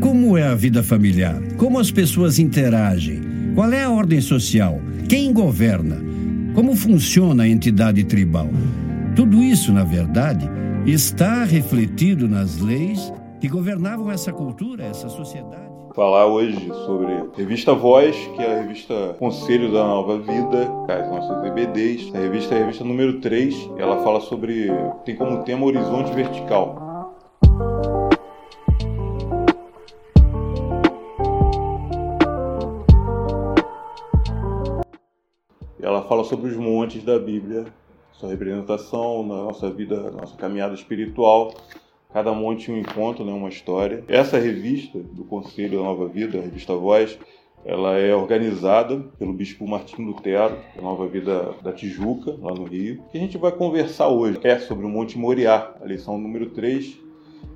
Como é a vida familiar? Como as pessoas interagem? Qual é a ordem social? Quem governa? Como funciona a entidade tribal? Tudo isso, na verdade, está refletido nas leis que governavam essa cultura, essa sociedade. Falar hoje sobre Revista Voz, que é a revista Conselho da Nova Vida, as nossas EBDs. A revista é a revista número 3, ela fala sobre. tem como tema Horizonte Vertical. Ela fala sobre os montes da Bíblia, sua representação na nossa vida, na nossa caminhada espiritual. Cada monte um encontro, né, uma história. Essa revista do Conselho da Nova Vida, a revista Voz, ela é organizada pelo Bispo Martim Lutero, da Nova Vida da Tijuca, lá no Rio. O que a gente vai conversar hoje é sobre o Monte Moriá, a lição número 3.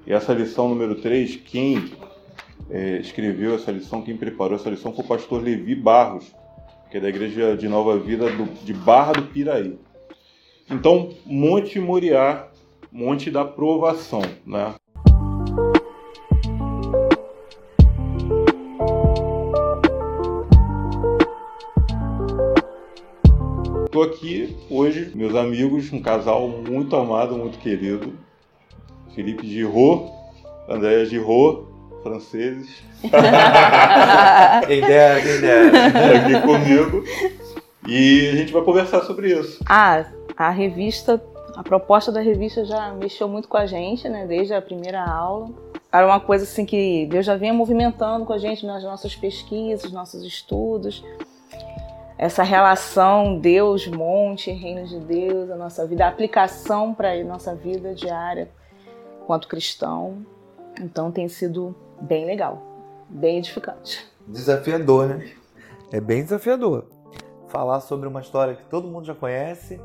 E essa lição número 3, quem é, escreveu essa lição, quem preparou essa lição foi o pastor Levi Barros, que é da Igreja de Nova Vida do, de Barra do Piraí. Então, Monte Moriá, Monte da Provação, né? Estou aqui hoje, meus amigos, um casal muito amado, muito querido. Felipe Giraud, Andréa Giraud, franceses. quem dera, quem dera. Aqui comigo. E a gente vai conversar sobre isso. Ah, a revista, a proposta da revista já mexeu muito com a gente, né? Desde a primeira aula. Era uma coisa assim que Deus já vinha movimentando com a gente nas nossas pesquisas, nossos estudos. Essa relação Deus-monte, reino de Deus, a nossa vida, a aplicação para a nossa vida diária quanto cristão. Então tem sido bem legal, bem edificante. Desafiador, né? É bem desafiador. Falar sobre uma história que todo mundo já conhece,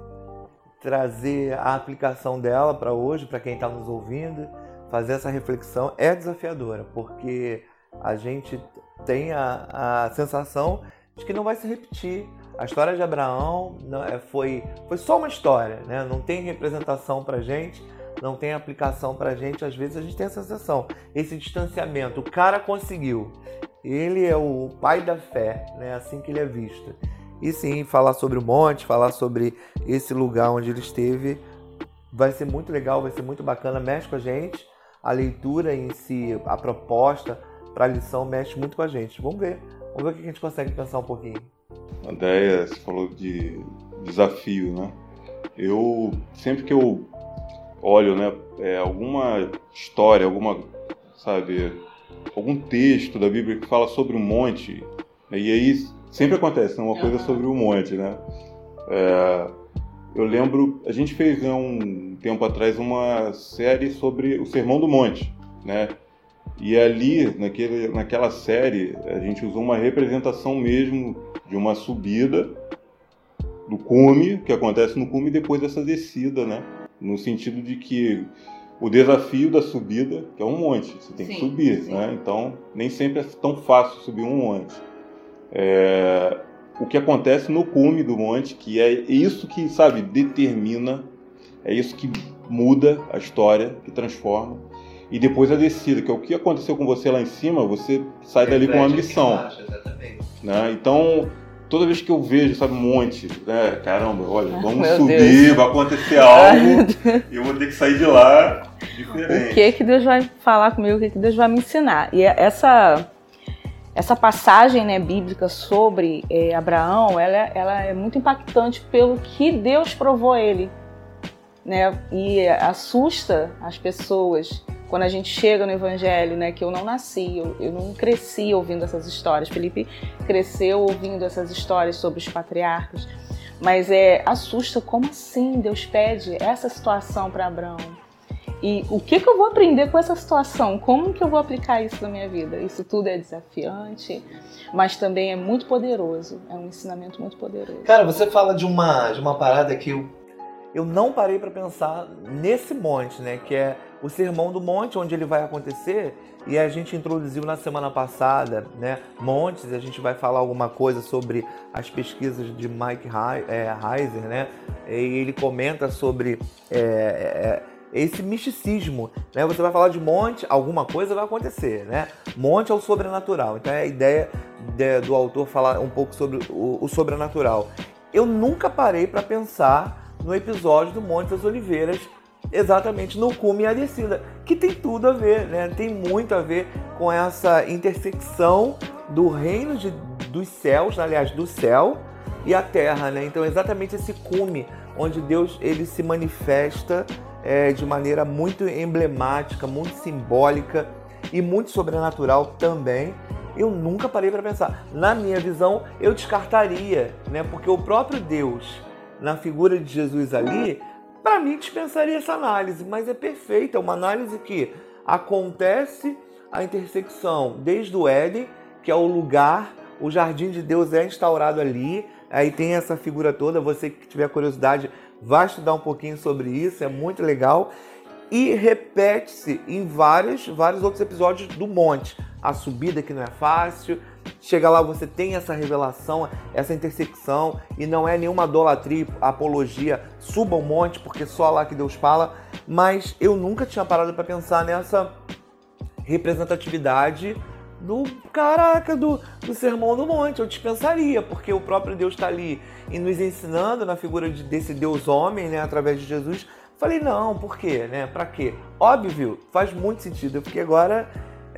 trazer a aplicação dela para hoje, para quem está nos ouvindo, fazer essa reflexão é desafiadora, porque a gente tem a, a sensação de que não vai se repetir. A história de Abraão não, é, foi, foi só uma história, né? não tem representação para gente não tem aplicação para gente, às vezes a gente tem essa sensação, esse distanciamento. O cara conseguiu, ele é o pai da fé, né? assim que ele é visto. E sim, falar sobre o monte, falar sobre esse lugar onde ele esteve, vai ser muito legal, vai ser muito bacana, mexe com a gente. A leitura em si, a proposta para a lição mexe muito com a gente. Vamos ver, vamos ver o que a gente consegue pensar um pouquinho. Andréia, você falou de desafio, né? Eu, sempre que eu olho, né, é, alguma história, alguma, sabe, algum texto da Bíblia que fala sobre um monte, né, e aí sempre acontece né, uma coisa sobre o um monte, né? É, eu lembro, a gente fez há um tempo atrás uma série sobre o Sermão do Monte, né? E ali, naquele, naquela série, a gente usou uma representação mesmo de uma subida do cume, que acontece no cume, depois dessa descida, né? No sentido de que o desafio da subida, que é um monte, você tem sim, que subir, sim. né? Então, nem sempre é tão fácil subir um monte. É, o que acontece no cume do monte, que é isso que, sabe, determina, é isso que muda a história, que transforma. E depois a descida, que é o que aconteceu com você lá em cima, você sai dali com uma missão. né? Então, toda vez que eu vejo, sabe, um monte, né, caramba, olha, vamos subir, Deus. vai acontecer algo, e eu vou ter que sair de lá diferente. O que que Deus vai falar comigo, o que que Deus vai me ensinar? E essa essa passagem né, bíblica sobre é, Abraão, ela, ela é muito impactante pelo que Deus provou a ele, né? E assusta as pessoas quando a gente chega no Evangelho, né, que eu não nasci, eu, eu não cresci ouvindo essas histórias. Felipe cresceu ouvindo essas histórias sobre os patriarcas, mas é assusta como assim Deus pede essa situação para Abraão. E o que, que eu vou aprender com essa situação? Como que eu vou aplicar isso na minha vida? Isso tudo é desafiante, mas também é muito poderoso. É um ensinamento muito poderoso. Cara, você fala de uma, de uma parada que eu, eu não parei para pensar nesse monte, né? Que é o Sermão do Monte, onde ele vai acontecer, e a gente introduziu na semana passada, né, montes, a gente vai falar alguma coisa sobre as pesquisas de Mike é, Heiser, né, e ele comenta sobre é, é, esse misticismo, né? Você vai falar de monte, alguma coisa vai acontecer, né? Monte é o sobrenatural. Então é a ideia de, do autor falar um pouco sobre o, o sobrenatural. Eu nunca parei para pensar no episódio do Monte das Oliveiras, exatamente no cume e descida, que tem tudo a ver, né? Tem muito a ver com essa intersecção do reino de, dos céus, aliás, do céu e a terra, né? Então exatamente esse cume onde Deus ele se manifesta é, de maneira muito emblemática, muito simbólica e muito sobrenatural também. Eu nunca parei para pensar. Na minha visão, eu descartaria, né? Porque o próprio Deus, na figura de Jesus ali, para mim dispensaria essa análise, mas é perfeita, é uma análise que acontece a intersecção desde o Éden, que é o lugar, o jardim de Deus é instaurado ali, aí tem essa figura toda, você que tiver curiosidade, vai estudar um pouquinho sobre isso, é muito legal. E repete-se em vários, vários outros episódios do Monte. A subida que não é fácil, chega lá você tem essa revelação, essa intersecção, e não é nenhuma idolatria, apologia, suba o monte, porque só lá que Deus fala, mas eu nunca tinha parado para pensar nessa representatividade do caraca, do, do sermão do monte. Eu dispensaria, porque o próprio Deus está ali e nos ensinando na figura de, desse Deus homem, né, através de Jesus. Falei, não, por quê? Né? Para quê? Óbvio, faz muito sentido. Fiquei agora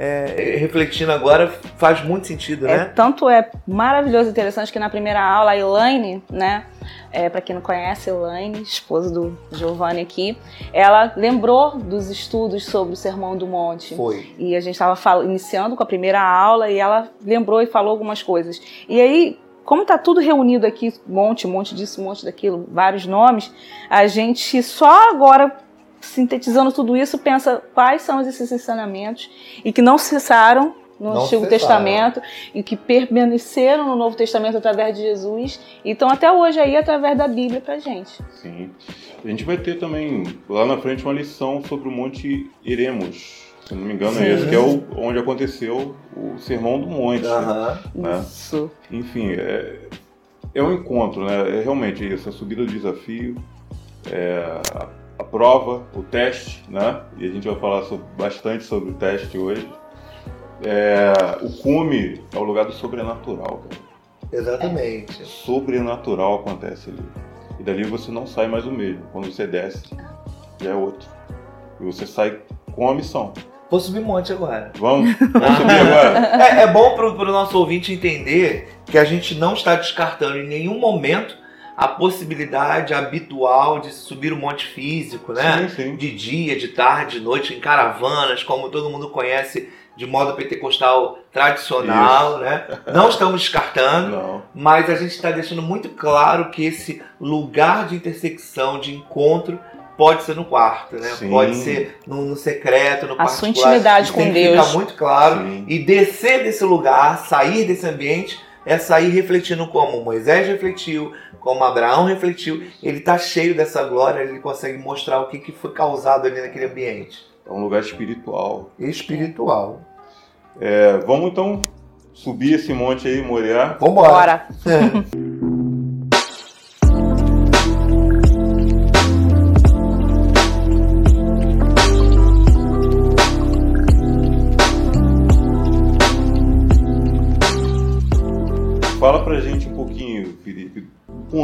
é, refletindo agora, faz muito sentido, é, né? Tanto é maravilhoso e interessante que na primeira aula a Elaine, né? É, para quem não conhece, Elaine, esposa do Giovanni aqui, ela lembrou dos estudos sobre o Sermão do Monte. Foi. E a gente estava iniciando com a primeira aula e ela lembrou e falou algumas coisas. E aí, como está tudo reunido aqui, monte, monte disso, monte daquilo, vários nomes, a gente só agora sintetizando tudo isso, pensa quais são esses ensinamentos e que não cessaram no Não Antigo cessaram. Testamento e que permaneceram no Novo Testamento através de Jesus e estão até hoje aí através da Bíblia pra gente. Sim. A gente vai ter também lá na frente uma lição sobre o Monte Iremos. Se não me engano, Sim. é esse, que é o, onde aconteceu o Sermão do Monte. Aham. Né? Isso. Enfim, é, é um encontro, né? É realmente isso, a subida do desafio, é a prova, o teste, né? E a gente vai falar sobre- bastante sobre o teste hoje. É, o cume é o lugar do sobrenatural, cara. Exatamente. Sobrenatural acontece ali. E dali você não sai mais o mesmo. Quando você desce, já é outro. E você sai com a missão. Vou subir monte agora. Vamos? Vamos subir agora? É, é bom para o nosso ouvinte entender que a gente não está descartando em nenhum momento a possibilidade habitual de subir o monte físico, né? Sim, sim. De dia, de tarde, de noite, em caravanas, como todo mundo conhece de modo pentecostal tradicional, né? Não estamos descartando, Não. mas a gente está deixando muito claro que esse lugar de intersecção, de encontro, pode ser no quarto, né? Sim. Pode ser no, no secreto, no A particular. sua intimidade Isso com tem que Deus. ficar muito claro. Sim. E descer desse lugar, sair desse ambiente, é sair refletindo como Moisés refletiu, como Abraão refletiu. Ele está cheio dessa glória, ele consegue mostrar o que, que foi causado ali naquele ambiente. É um lugar espiritual. Espiritual. É, vamos então subir esse monte aí, Moriá. Vambora. Bora.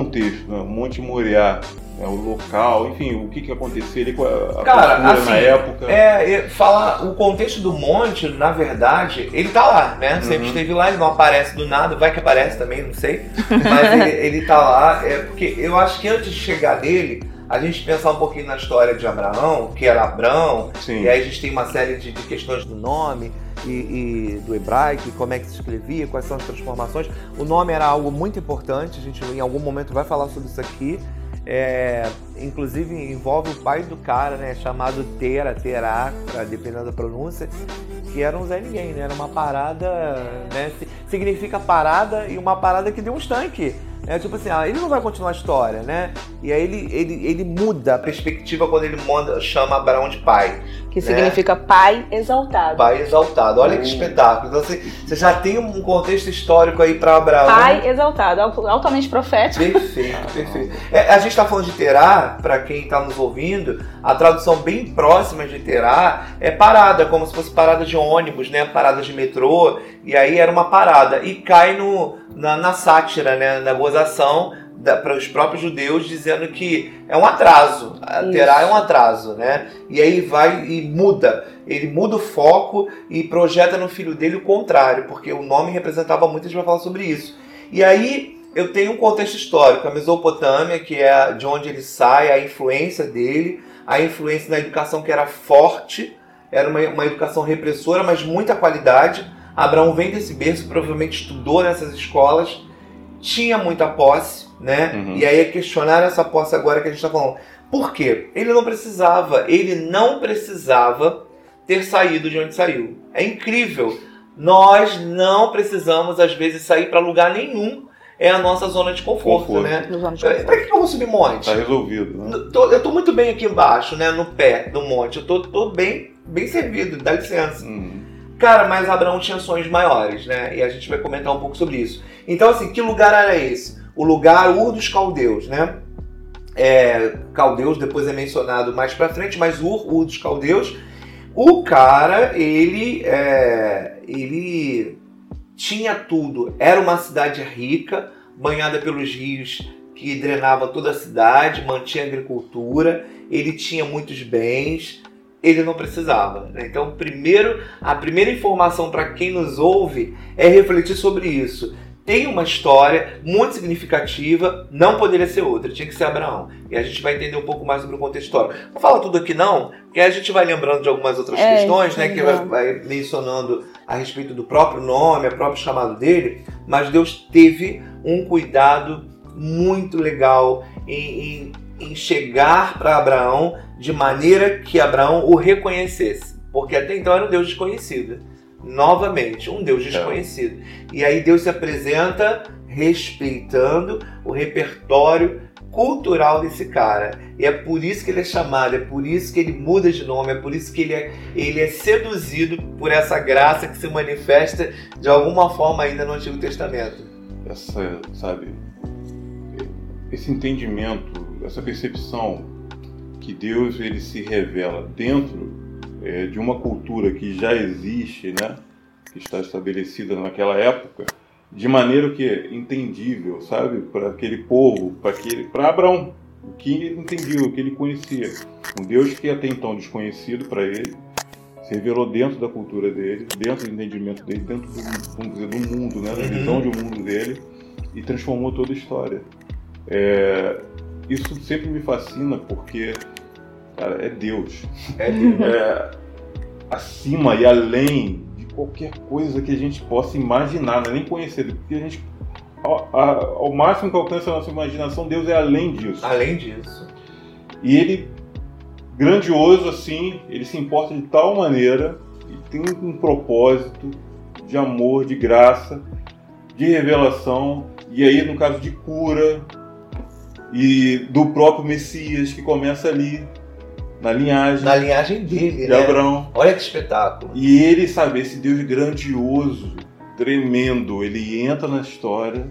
contexto, né? Monte Moriá, né? o local, enfim, o que que aconteceu ali, qual a Cara, assim, na época. É, é, falar o contexto do monte, na verdade, ele tá lá, né? Sempre Uhum. esteve lá, ele não aparece do nada, vai que aparece também, não sei. Mas ele, ele tá lá, é porque eu acho que antes de chegar dele, a gente pensar um pouquinho na história de Abraão, que era Abrão, Sim. e aí a gente tem uma série de, de questões do nome e, e do hebraico, como é que se escrevia, quais são as transformações. O nome era algo muito importante, a gente em algum momento vai falar sobre isso aqui. É, inclusive envolve o pai do cara, né? Chamado Tera, Terá, dependendo da pronúncia, que era um Zé Ninguém, né? Era uma parada, né? si- Significa parada e uma parada que deu um estanque. É tipo assim, ah, ele não vai continuar a história, né? E aí ele, ele, ele muda a perspectiva quando ele manda, chama Abraão de pai. Que né? significa pai exaltado. Pai exaltado, olha que hum. espetáculo. Então você, você já tem um contexto histórico aí para Abraão. Pai exaltado, altamente profético. Perfeito, perfeito. É, a gente está falando de Terá, para quem está nos ouvindo, a tradução bem próxima de Terá é parada, como se fosse parada de ônibus, né? Parada de metrô, e aí era uma parada. E cai no, na, na sátira, né? Na gozação para os próprios judeus dizendo que é um atraso, terá é um atraso, né? E aí vai e muda, ele muda o foco e projeta no filho dele o contrário, porque o nome representava muito, a gente vai falar sobre isso. E aí eu tenho um contexto histórico, a Mesopotâmia, que é de onde ele sai, a influência dele, a influência na educação que era forte, era uma, uma educação repressora, mas muita qualidade. Abraão vem desse berço, provavelmente estudou nessas escolas, tinha muita posse, né? Uhum. E aí é questionar essa posse agora que a gente está falando. Por quê? Ele não precisava, ele não precisava ter saído de onde saiu. É incrível. Nós não precisamos, às vezes, sair para lugar nenhum. É a nossa zona de conforto, conforto. né? Para que eu vou subir monte? Tá resolvido, né? Eu tô muito bem aqui embaixo, né? No pé do monte. Eu tô, tô bem, bem servido, dá licença. Uhum. Cara, mas Abraão tinha sonhos maiores, né? E a gente vai comentar um pouco sobre isso. Então, assim, que lugar era esse? O lugar Ur dos Caldeus, né? É, caldeus depois é mencionado mais para frente, mas Ur, Ur dos Caldeus, o cara ele é, ele tinha tudo. Era uma cidade rica, banhada pelos rios que drenava toda a cidade, mantinha a agricultura. Ele tinha muitos bens. Ele não precisava. Né? Então, primeiro, a primeira informação para quem nos ouve é refletir sobre isso tem uma história muito significativa, não poderia ser outra, tinha que ser Abraão. E a gente vai entender um pouco mais sobre o contexto histórico. Não fala tudo aqui não, porque a gente vai lembrando de algumas outras é, questões, né, que vai, vai, mencionando a respeito do próprio nome, o próprio chamado dele, mas Deus teve um cuidado muito legal em, em, em chegar para Abraão de maneira que Abraão o reconhecesse, porque até então era um Deus desconhecido novamente, um Deus desconhecido. É. E aí Deus se apresenta respeitando o repertório cultural desse cara. E é por isso que ele é chamado, é por isso que ele muda de nome, é por isso que ele é, ele é seduzido por essa graça que se manifesta de alguma forma ainda no Antigo Testamento. Essa, sabe, esse entendimento, essa percepção que Deus ele se revela dentro é, de uma cultura que já existe, né, que está estabelecida naquela época, de maneira que é entendível, sabe, para aquele povo, para aquele, para Abraão, o que ele entendia, o que ele conhecia, um Deus que até então desconhecido para ele, se revelou dentro da cultura dele, dentro do entendimento dele, dentro do, vamos dizer, do mundo, né, da uhum. visão de mundo dele, e transformou toda a história. É, isso sempre me fascina porque Cara, é Deus. É Deus. É, acima e além de qualquer coisa que a gente possa imaginar, não é nem conhecer, porque a gente, ao, ao máximo que alcança a nossa imaginação, Deus é além disso. Além disso. E ele, grandioso assim, ele se importa de tal maneira e tem um propósito de amor, de graça, de revelação, e aí no caso de cura, e do próprio Messias que começa ali na linhagem. Na linhagem dele, de né? Abraão. Olha que espetáculo. E ele, sabe, esse Deus grandioso, tremendo, ele entra na história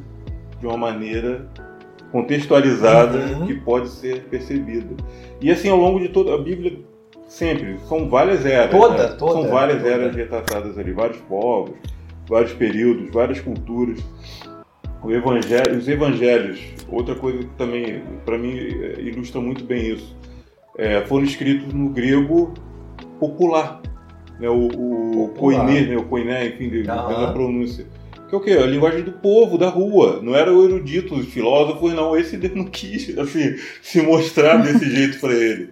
de uma maneira contextualizada uhum. que pode ser percebida. E assim, ao longo de toda a Bíblia, sempre, são várias eras. Toda, né? toda. São várias toda. eras retratadas ali, vários povos, vários períodos, várias culturas. O evangelho, os evangelhos, outra coisa que também, para mim, ilustra muito bem isso é, foram escritos no grego popular. Né, o, o koiné, né, o koiné, enfim, de, uhum. pronúncia. Que é o quê? A linguagem do povo, da rua. Não era o erudito, os filósofos, não. Esse não quis assim, se mostrar desse jeito para ele.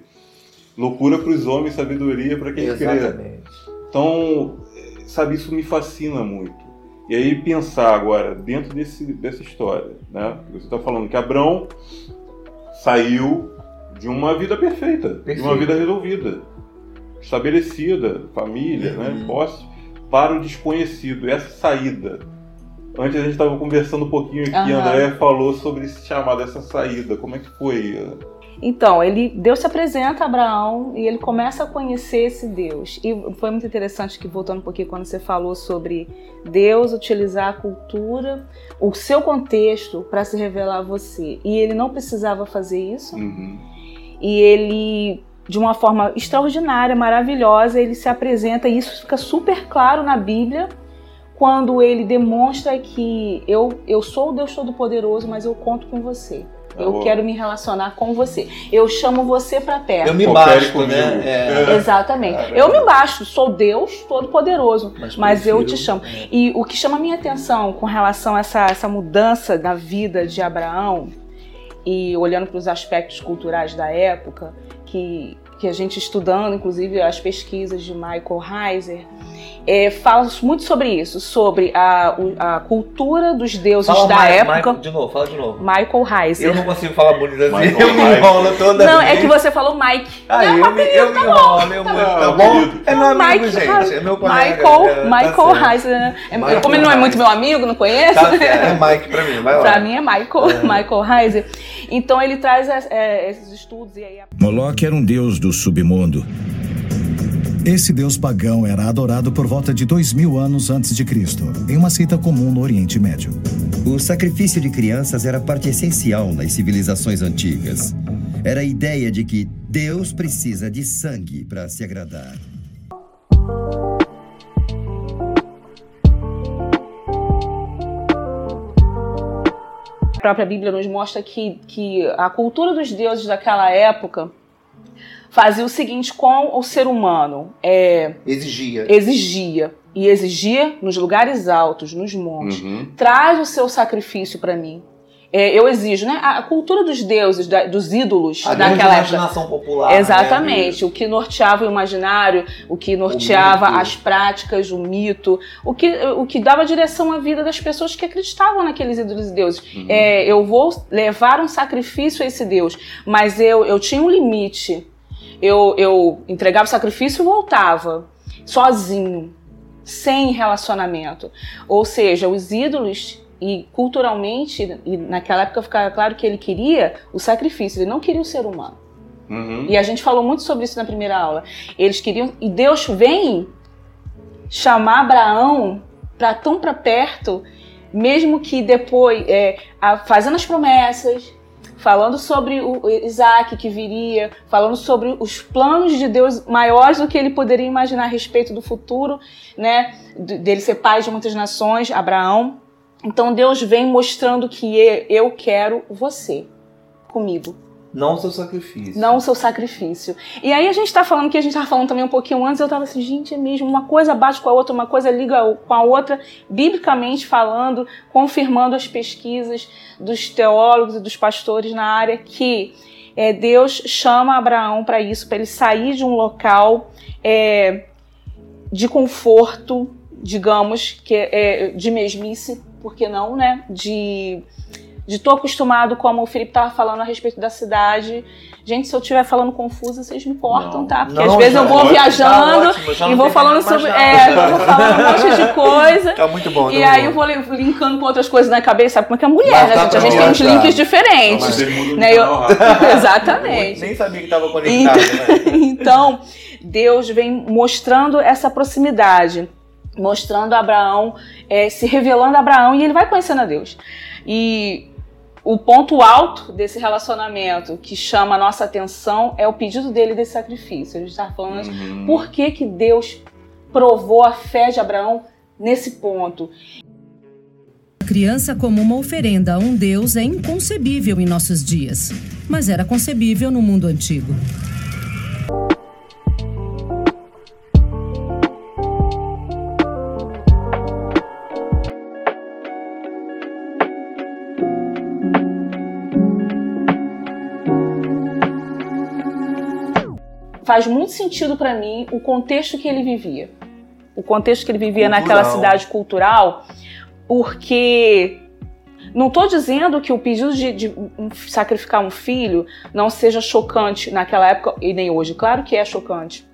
Loucura para os homens, sabedoria para quem Exatamente. crê. Então, sabe, isso me fascina muito. E aí pensar agora, dentro desse, dessa história, né? Você está falando que Abrão saiu de uma vida perfeita, Perfeito. de uma vida resolvida, estabelecida, família, né, uhum. né, posse, para o desconhecido, essa saída. Antes a gente estava conversando um pouquinho aqui, uhum. a Andréia falou sobre esse chamado, essa saída, como é que foi? Então, ele, Deus se apresenta a Abraão e ele começa a conhecer esse Deus. E foi muito interessante que, voltando um pouquinho, quando você falou sobre Deus utilizar a cultura, o seu contexto para se revelar a você. E ele não precisava fazer isso. Uhum. E ele, de uma forma extraordinária, maravilhosa, ele se apresenta, e isso fica super claro na Bíblia, quando ele demonstra que eu, eu sou o Deus Todo-Poderoso, mas eu conto com você. Eu Tá quero me relacionar com você. Eu chamo você para perto. Eu me basto, comigo. né? É. Exatamente. É eu me basto, sou Deus Todo-Poderoso, mas, eu prefiro- te chamo. é. E o que chama a minha atenção com relação a essa, essa mudança da vida de Abraão, e olhando para os aspectos culturais da época, que, que a gente estudando, inclusive as pesquisas de Michael Heiser, é, fala muito sobre isso, sobre a, a cultura dos deuses Fala da mais, época. Michael, de novo, fala de novo. Michael Heiser. Eu não consigo falar bonito assim, Michael eu me enrolo toda Não, vez. é que você falou Mike. Ah, Não, eu, me, eu me enrolo, eu bom. tá bom? É meu amigo, Mike, gente, é meu colega. Michael, é, tá Michael certo. Heiser, né? É- Michael Como ele não é muito meu amigo, não conheço, Tá é Mike pra mim, vai lá. pra mim é Michael, Michael Heiser. Então ele traz é, esses estudos e aí a Moloque era um deus do submundo. Esse deus pagão era adorado por volta de dois mil anos antes de Cristo, em uma seita comum no Oriente Médio. O sacrifício de crianças era parte essencial nas civilizações antigas. Era a ideia de que Deus precisa de sangue para se agradar. própria Bíblia nos mostra que, que a cultura dos deuses daquela época fazia o seguinte com o ser humano. É, Exigia. exigia. E exigia nos lugares altos, nos montes. Uhum. Traz o seu sacrifício para mim. É, eu exijo, né? A cultura dos deuses, da- dos ídolos A daquela época. imaginação popular. Exatamente, né? o que norteava o imaginário, o que norteava mito. as práticas, o mito, o que, o que dava direção à vida das pessoas que acreditavam naqueles ídolos e deuses. Uhum. É, eu vou levar um sacrifício a esse Deus, mas eu, eu tinha um limite. Eu, eu entregava o sacrifício e voltava, sozinho, sem relacionamento. Ou seja, os ídolos, e culturalmente, e naquela época ficava claro que ele queria o sacrifício, ele não queria o ser humano. Uhum. E a gente falou muito sobre isso na primeira aula. Eles queriam. E Deus vem chamar Abraão para tão para perto, mesmo que depois, é, a- fazendo as promessas, falando sobre o Isaac que viria, falando sobre os planos de Deus maiores do que ele poderia imaginar a respeito do futuro, né? de- Dele ser pai de muitas nações, Abraão. Então Deus vem mostrando que eu quero você comigo Não o seu sacrifício. não o seu sacrifício. E aí a gente tá falando que a gente tava falando também um pouquinho antes, eu tava assim, gente, é mesmo, uma coisa bate com a outra, uma coisa liga com a outra, biblicamente falando, confirmando as pesquisas dos teólogos e dos pastores na área que é, Deus chama Abraão para isso, para ele sair de um local é, de conforto, digamos, que é, de mesmice, por que não, né? De de tô acostumado, como o Felipe tava falando a respeito da cidade. Gente, se eu estiver falando confusa, vocês me cortam, Não. tá? Porque Não, às vezes eu vou ótimo, tá viajando ótimo, e não vou falando sobre. É, eu vou falando um monte de coisa. Tá muito bom. tá E muito aí bom. eu vou li- linkando com outras coisas na cabeça, sabe como é que é mulher, Mas né, dá gente? A gente tem uns links diferentes. de né, eu-. Exatamente. Nem sabia que tava conectado, né? Então, Deus vem mostrando essa proximidade, mostrando Abraão, eh, se revelando a Abraão e ele vai conhecendo a Deus. E o ponto alto desse relacionamento que chama a nossa atenção é o pedido dele desse sacrifício. A gente está falando Uhum. por que, que Deus provou a fé de Abraão nesse ponto. A criança como uma oferenda a um Deus é inconcebível em nossos dias, mas era concebível no mundo antigo. Faz muito sentido para mim o contexto que ele vivia. O contexto que ele vivia Cultural. naquela cidade cultural, porque não estou dizendo que o pedido de, de sacrificar um filho não seja chocante naquela época e nem hoje. Claro que é chocante.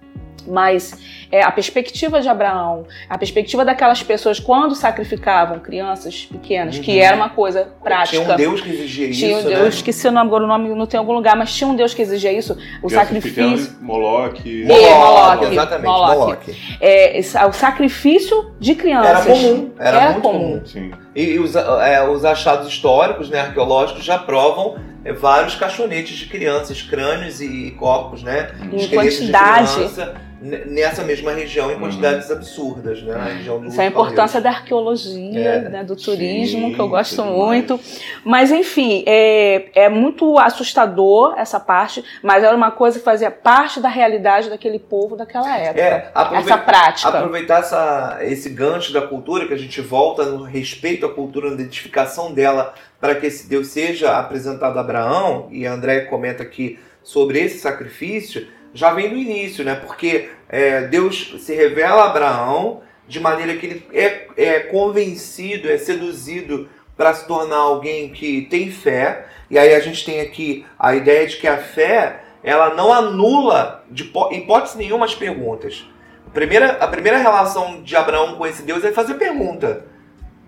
Mas é, a perspectiva de Abraão, a perspectiva daquelas pessoas quando sacrificavam crianças pequenas, uhum. que era uma coisa prática. Tinha um Deus que exigia tinha isso. Tinha um Deus, né? que se não agora o nome não tem algum lugar, mas tinha um Deus que exigia isso. O sacrifício. Moloque. Moloque, exatamente. Moloque. Moloque. É, o sacrifício de crianças. Era comum. Era, era muito comum. comum. E, e os, é, os achados históricos, né, arqueológicos, já provam vários caixonetes de crianças, crânios e corpos, né? Em quantidade. De criança, nessa mesma região em uhum. quantidades uhum. absurdas, né? Na região do Isso é a importância da arqueologia, é. né, do turismo, Sim, que eu gosto muito. Mais. Mas, enfim, é, é muito assustador essa parte, mas era uma coisa que fazia parte da realidade daquele povo daquela época. É, essa prática. Aproveitar essa, esse gancho da cultura, que a gente volta no respeito à cultura, na identificação dela, para que esse Deus seja apresentado a Abraão, e André comenta aqui sobre esse sacrifício, já vem do início, né? Porque é, Deus se revela a Abraão de maneira que ele é, é convencido, é seduzido para se tornar alguém que tem fé. E aí a gente tem aqui a ideia de que a fé ela não anula de hipótese nenhuma as perguntas. A primeira, a primeira relação de Abraão com esse Deus é fazer pergunta.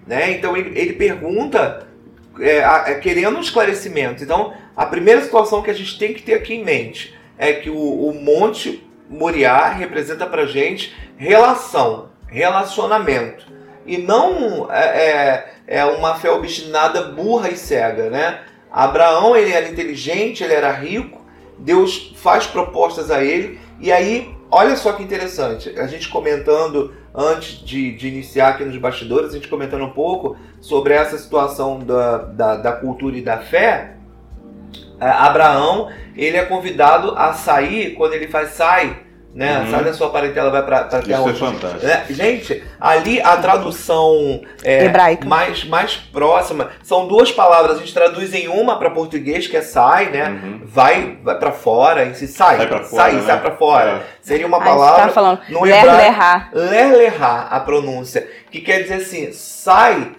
Né? Então ele, ele pergunta é, é, querendo um esclarecimento. Então a primeira situação que a gente tem que ter aqui em mente é que o, o Monte Moriá representa para gente relação, relacionamento. E não é, é, é uma fé obstinada, burra e cega, né? Abraão, ele era inteligente, ele era rico, Deus faz propostas a ele, e aí, olha só que interessante, a gente comentando antes de, de iniciar aqui nos bastidores, a gente comentando um pouco sobre essa situação da, da, da cultura e da fé, é, Abraão, ele é convidado a sair, quando ele faz sai, né? Uhum. Sai da sua parentela, vai para a terra. Isso é fantástico. É, gente, ali a tradução é, Hebraica. mais mais próxima são duas palavras. A gente traduz em uma para português que é sai, né? Uhum. Vai, vai para fora, em si sai, sai para fora, sai, né? sai para fora. É. Seria uma palavra. Tá falando. No ler hebraico, ler lerrar a pronúncia, que quer dizer assim, sai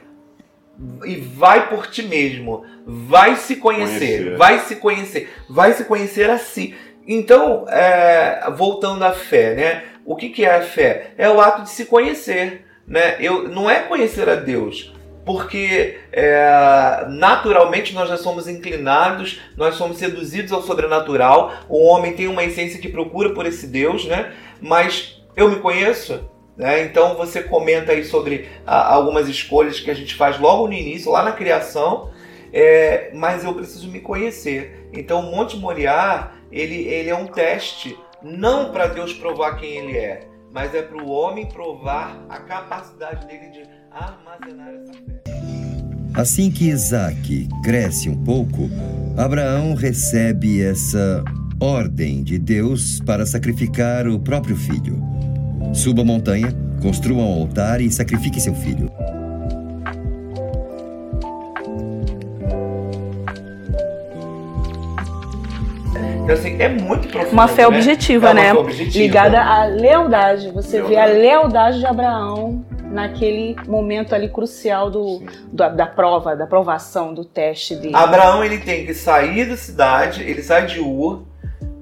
e vai por ti mesmo, vai se conhecer, conhecer. vai se conhecer, vai se conhecer a si. Então, é, voltando à fé, né? O que, que é a fé? É o ato de se conhecer, né? Eu, não é conhecer a Deus, porque é, naturalmente nós já somos inclinados, nós somos seduzidos ao sobrenatural. O homem tem uma essência que procura por esse Deus, né? Mas eu me conheço, né? Então você comenta aí sobre a, algumas escolhas que a gente faz logo no início, lá na criação, é, mas eu preciso me conhecer. Então Monte Moriá ele, ele é um teste, não para Deus provar quem ele é, mas é para o homem provar a capacidade dele de armazenar essa fé. Assim que Isaac cresce um pouco, Abraão recebe essa ordem de Deus para sacrificar o próprio filho. Suba a montanha, construa um altar e sacrifique seu filho. Então, assim, é muito profundo. Uma fé né? objetiva, é uma né? Fé objetiva. Ligada à lealdade. Você lealdade. vê a lealdade de Abraão naquele momento ali crucial do, do, da prova, da provação, do teste dele. Abraão ele tem que sair da cidade, ele sai de Ur,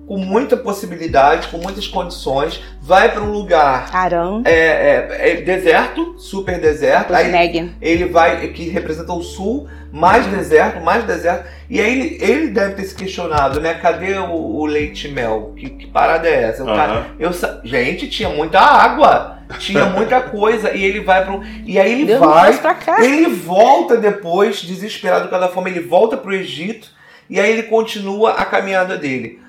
com muita possibilidade, com muitas condições, vai para um lugar Arã. É, é, é, deserto, super deserto. Aí ele vai, que representa o sul, mais deserto, mais deserto. E aí ele, ele deve ter se questionado, né? Cadê o, o leite mel? Que, que parada é essa? Uhum. Cara, eu, gente, tinha muita água, tinha muita coisa. E ele vai para um. E aí ele Deus vai. Ele volta depois, desesperado com cada fome, ele volta para o Egito. E aí ele continua a caminhada dele.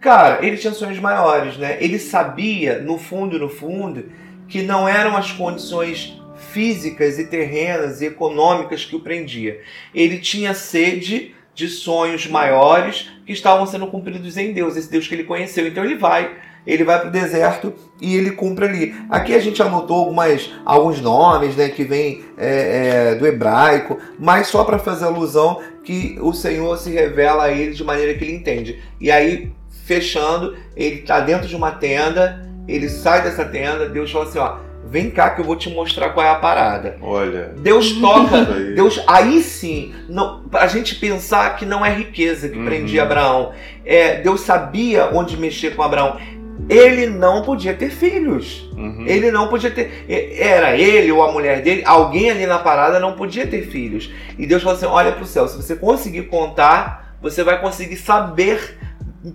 Cara, ele tinha sonhos maiores, né? Ele sabia, no fundo, no fundo, que não eram as condições físicas e terrenas e econômicas que o prendia. Ele tinha sede de sonhos maiores que estavam sendo cumpridos em Deus, esse Deus que ele conheceu. Então ele vai, ele vai para o deserto e ele cumpre ali. Aqui a gente anotou algumas, alguns nomes né, que vêm é, é, do hebraico, mas só para fazer alusão que o Senhor se revela a ele de maneira que ele entende. E aí fechando, ele está dentro de uma tenda, ele sai dessa tenda, Deus fala assim, ó, vem cá que eu vou te mostrar qual é a parada. Olha. Deus toca, aí. Deus aí sim, não, a gente pensar que não é riqueza que uhum. prendia Abraão. É, Deus sabia onde mexer com Abraão. ele não podia ter filhos. Uhum. Ele não podia ter. Era ele ou a mulher dele, alguém ali na parada não podia ter filhos. E Deus falou assim: olha para o céu, se você conseguir contar, você vai conseguir saber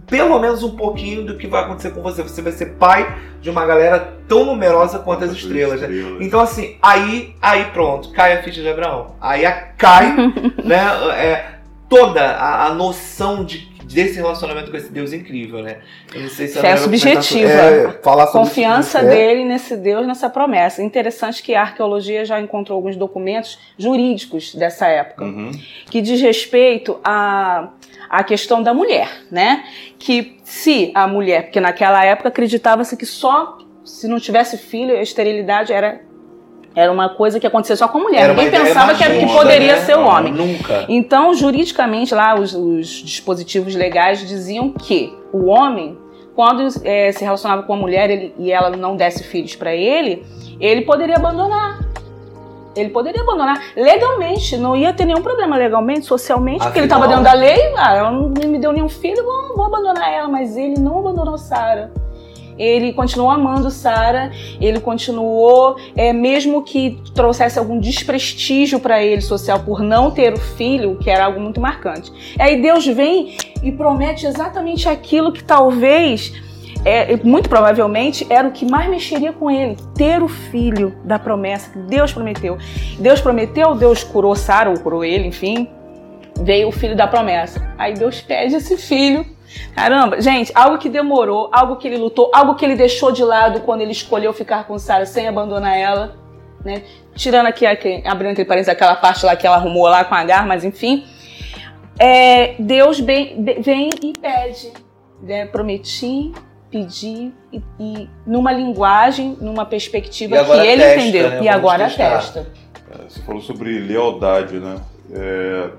pelo menos um pouquinho do que vai acontecer com você. Você vai ser pai de uma galera tão numerosa quanto as estrelas. Né? Então, assim, aí, aí pronto, cai a ficha de Abraão. Aí cai né, é, toda a, a noção de desse relacionamento com esse Deus incrível, né? Eu não sei se Fé subjetiva. É, falar sobre Confiança dele nesse Deus, nessa promessa. Interessante que a arqueologia já encontrou alguns documentos jurídicos dessa época uhum. que diz respeito a a questão da mulher, né? Que se a mulher, porque naquela época acreditava-se que só se não tivesse filho, a esterilidade era era uma coisa que acontecia só com a mulher. Era Ninguém pensava que, era, que poderia né? ser o homem. Nunca. Então, juridicamente, lá, os, os dispositivos legais diziam que o homem, quando é, se relacionava com a mulher ele, e ela não desse filhos para ele, ele poderia abandonar. Ele poderia abandonar legalmente, não ia ter nenhum problema legalmente, socialmente, Afinal, porque ele estava dentro da lei. Ah, ela não me deu nenhum filho, vou, vou abandonar ela. Mas ele não abandonou Sara ele continuou amando Sara, ele continuou, é, mesmo que trouxesse algum desprestígio para ele social por não ter o filho, que era algo muito marcante. Aí Deus vem e promete exatamente aquilo que talvez é, muito provavelmente era o que mais mexeria com ele, ter o filho da promessa que Deus prometeu. Deus prometeu, Deus curou Sara, ou curou ele, enfim, veio o filho da promessa. Aí Deus pede esse filho Caramba, gente, algo que demorou, algo que ele lutou, algo que ele deixou de lado quando ele escolheu ficar com Sara sem abandonar ela, né? Tirando aqui, aqui abrindo entre parênteses aquela parte lá que ela arrumou lá com a Agar, mas enfim. É, Deus vem, vem e pede, né? Prometi, pedi e, e, numa linguagem, numa perspectiva que ele testa, entendeu. Né? E Vamos agora testar. testa. É, você falou sobre lealdade, né? É,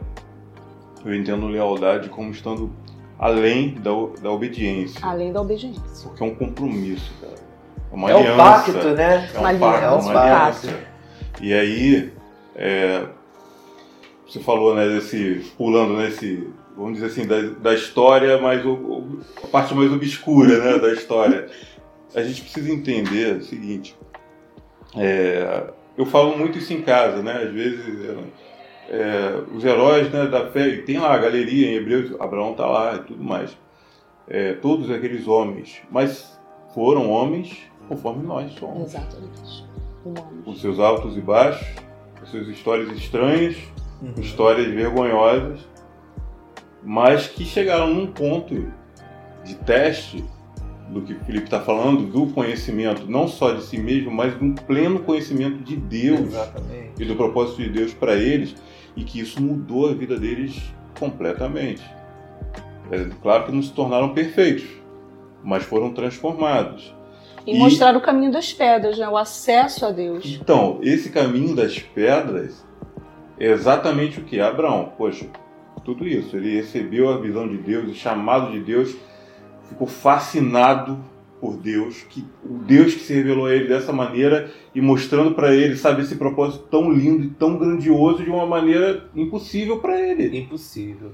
eu entendo lealdade como estando além da, da obediência. Além da obediência. Porque é um compromisso, cara. É uma é aliança. Um pacto, né? É um uma pacto, uma pacto. aliança. E aí, é, você falou, né, desse, pulando nesse, vamos dizer assim, da, da história, mas o, a parte mais obscura, né, da história. A gente precisa entender o seguinte, é, eu falo muito isso em casa, né, às vezes é, os heróis né, da fé, tem lá a galeria em Hebreus, Abraão está lá e tudo mais. É, todos aqueles homens, mas foram homens conforme nós somos. Exatamente. Humanos. Com seus altos e baixos, com suas histórias estranhas, uhum. histórias vergonhosas, mas que chegaram num ponto de teste do que o Felipe está falando, do conhecimento, não só de si mesmo, mas de um pleno conhecimento de Deus Exatamente. e do propósito de Deus para eles, e que isso mudou a vida deles completamente. É claro que não se tornaram perfeitos, mas foram transformados. E, e mostrar o caminho das pedras, né? o acesso a Deus. Então, esse caminho das pedras é exatamente o que? Abraão, poxa, tudo isso. Ele recebeu a visão de Deus, o chamado de Deus, ficou fascinado por Deus, que o Deus que se revelou a ele dessa maneira e mostrando para ele, sabe, esse propósito tão lindo e tão grandioso de uma maneira impossível para ele. Impossível.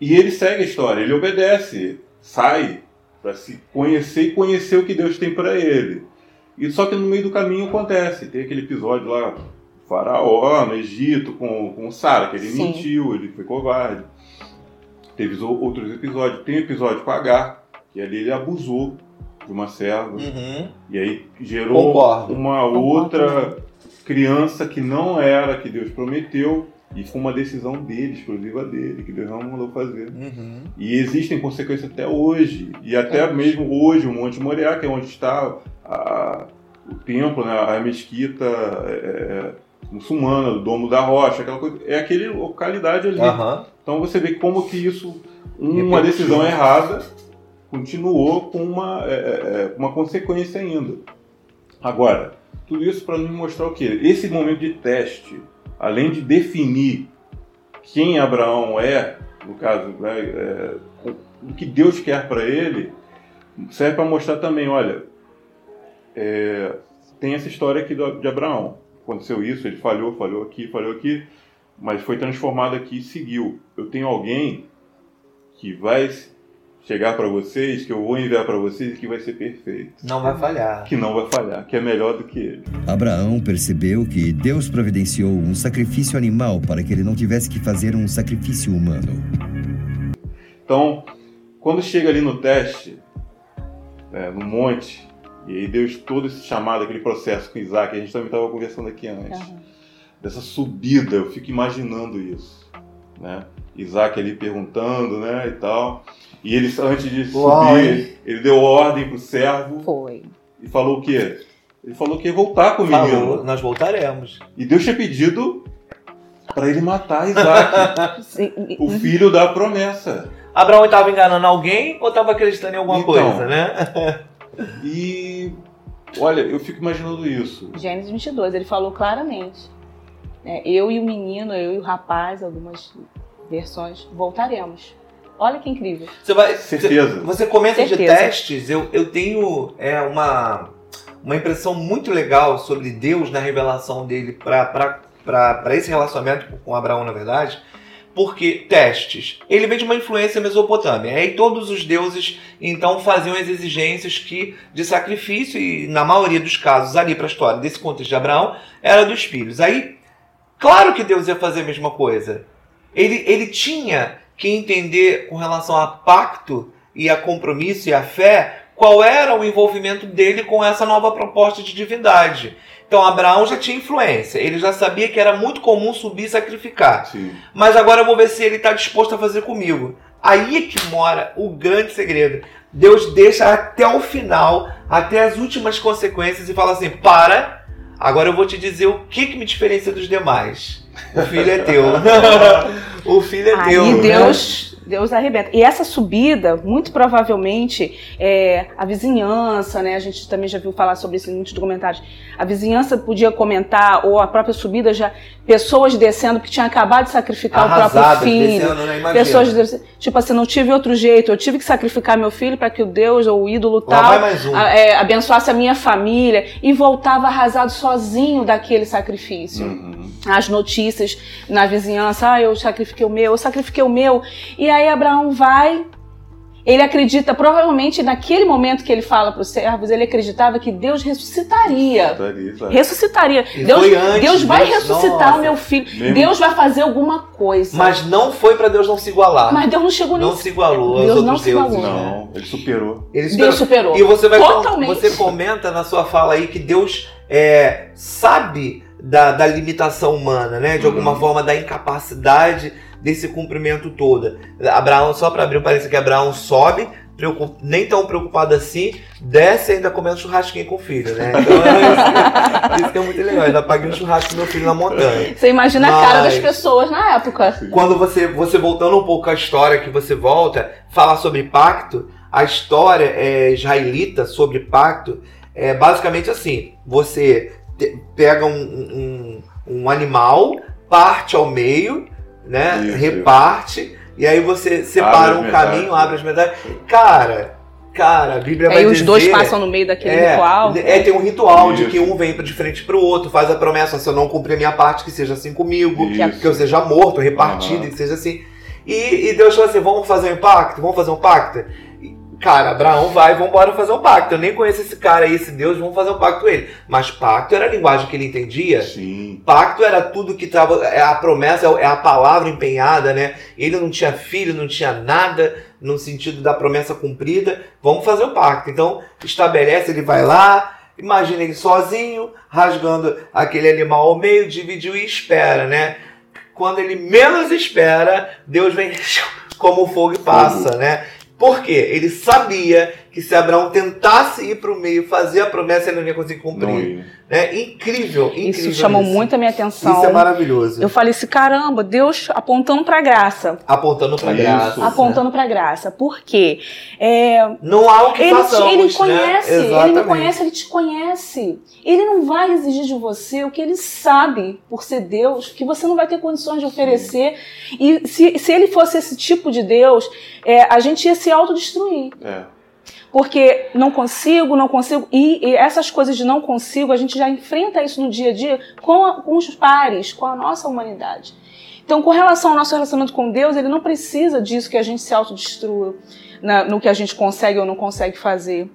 E ele segue a história, ele obedece, sai para se conhecer e conhecer o que Deus tem para ele. E só que no meio do caminho acontece, tem aquele episódio lá, faraó no Egito com, com Sara, que ele Sim. mentiu, ele foi covarde. Teve outros episódios, tem um episódio com Agar, que ali ele abusou de uma serva. Uhum. E aí gerou Concordo. uma Concordo. outra criança que não era que Deus prometeu. E foi uma decisão dele, exclusiva dele, que Deus não mandou fazer. Uhum. E existem consequências até hoje. E até é. mesmo hoje, o Monte Moriá, que é onde está a, o templo, né, a mesquita é, é, muçulmana, o Domo da Rocha, aquela coisa, é aquele localidade ali. Uhum. Então você vê como que isso, uma decisão errada, continuou com uma, é, é, é, uma consequência ainda. Agora, tudo isso para nos mostrar o que? Esse momento de teste, além de definir quem Abraão é, no caso, né, é, o que Deus quer para ele, serve para mostrar também, olha, é, tem essa história aqui de Abraão. Aconteceu isso, ele falhou, falhou aqui, falhou aqui, mas foi transformado aqui e seguiu. Eu tenho alguém que vai chegar para vocês, que eu vou enviar para vocês e que vai ser perfeito. Não vai falhar. Que não vai falhar, que é melhor do que ele. Abraão percebeu que Deus providenciou um sacrifício animal para que ele não tivesse que fazer um sacrifício humano. Então, quando chega ali no teste, né, no monte, e aí Deus todo esse chamado, aquele processo com Isaac, a gente também estava conversando aqui antes, uhum. dessa subida, eu fico imaginando isso, né? Isaac ali perguntando, né, e tal. E ele, antes de Uau, subir, ele deu ordem pro servo. Foi. E falou o quê? Ele falou que ia voltar com o Falou, menino. nós voltaremos. E Deus tinha pedido para ele matar Isaac, o filho da promessa. Abraão estava enganando alguém ou estava acreditando em alguma Então. coisa, né? E olha, eu fico imaginando isso. Gênesis 22, ele falou claramente. né, eu e o menino, eu e o rapaz, algumas versões, voltaremos. Olha que incrível. Você vai. Certeza. Você, você comenta de Certeza. testes, eu, eu tenho é, uma, uma impressão muito legal sobre Deus na revelação dele para esse relacionamento com Abraão, na verdade. Porque testes, ele vem de uma influência mesopotâmia. Aí todos os deuses então faziam as exigências que de sacrifício e na maioria dos casos ali para a história desse contexto de Abraão era dos filhos. Aí, claro que Deus ia fazer a mesma coisa. Ele, ele tinha que entender com relação a pacto e a compromisso e a fé qual era o envolvimento dele com essa nova proposta de divindade. Então Abraão já tinha influência, ele já sabia que era muito comum subir e sacrificar. Sim. Mas agora eu vou ver se ele está disposto a fazer comigo. Aí é que mora o grande segredo. Deus deixa até o final, até as últimas consequências e fala assim: para, agora eu vou te dizer o que, que me diferencia dos demais. O filho é teu. o filho é teu. Aí né? Deus, Deus arrebenta. E essa subida, muito provavelmente, é, a vizinhança, né? A gente também já viu falar sobre isso em muitos documentários. A vizinhança podia comentar, ou a própria subida, já pessoas descendo que tinham acabado de sacrificar o próprio filho. descendo, né? Pessoas descendo, tipo assim, não tive outro jeito, eu tive que sacrificar meu filho para que o Deus ou o ídolo tal um. a- é, abençoasse a minha família e voltava arrasado sozinho daquele sacrifício Uhum. as notícias na vizinhança, ah, eu sacrifiquei o meu, eu sacrifiquei o meu. E aí Abraão vai, ele acredita, provavelmente naquele momento que ele fala para os servos, ele acreditava que Deus ressuscitaria. Ressuscitaria. Deus, foi antes, Deus vai Deus- ressuscitar o meu filho. Mesmo- Deus vai fazer alguma coisa. Mas não foi para Deus não se igualar. Mas Deus não chegou não nisso. se igualou Deus aos não outros se deuses. igualou. Não, ele superou. Ele Deus superou. E você vai Totalmente. você comenta na sua fala aí que Deus é, sabe da, da limitação humana, né? De alguma Uhum. forma da incapacidade desse cumprimento todo. Abraão, só para abrir um parênteses que Abraão sobe, preocup- nem tão preocupado assim, desce ainda comendo churrasquinho com o filho, né? Então é isso, isso que é muito legal. Ainda paguei um churrasco com meu filho na montanha. Você imagina a cara Mas- das pessoas na época. Quando você, você voltando um pouco à história que você volta, falar sobre pacto, a história é, israelita sobre pacto é basicamente assim: você te- pega um, um, um animal, parte ao meio, né? Isso. reparte, e aí você separa Abre um caminho, abre as metades. Cara, cara, a Bíblia vai Aí os dizer... dois passam no meio daquele É, ritual. é, tem um ritual de Isso. que um vem de frente pro outro, faz a promessa, se eu não cumprir a minha parte, que seja assim comigo, Isso. que eu seja morto, repartido, e que seja assim. E, e Deus falou assim: vamos fazer um pacto? Vamos fazer um pacto? Cara, Abraão vai, vamos embora fazer um pacto. Eu nem conheço esse cara aí, esse Deus, vamos fazer um pacto com ele. Mas pacto era a linguagem que ele entendia. Sim. Pacto era tudo que estava. É a promessa, é a palavra empenhada, né? Ele não tinha filho, não tinha nada no sentido da promessa cumprida. Vamos fazer o pacto. Então, estabelece, ele vai lá, imagina ele sozinho, rasgando aquele animal ao meio, dividiu e espera, né? Quando ele menos espera, Deus vem como fogo e passa, né? Por quê? Ele sabia que se Abraão tentasse ir para o meio, fazer a promessa, ele não ia conseguir Não cumprir. ia. Né? Incrível, incrível. Isso chamou isso. muito a minha atenção. Isso é maravilhoso. Eu falei assim, caramba, Deus apontando pra graça. Apontando pra Isso. graça. né? Apontando pra graça. Por quê? É, Não há o que ele, façamos, ele né? conhece, ele me conhece, ele te conhece. Ele não vai exigir de você o que ele sabe, por ser Deus, que você não vai ter condições de oferecer. E se, se ele fosse esse tipo de Deus, é, a gente ia se autodestruir. É. Porque não consigo, não consigo. E, e essas coisas de não consigo, a gente já enfrenta isso no dia a dia com, a- com os pares, com a nossa humanidade. Então, com relação ao nosso relacionamento com Deus, ele não precisa disso que a gente se autodestrua. na, no que a gente consegue ou não consegue fazer.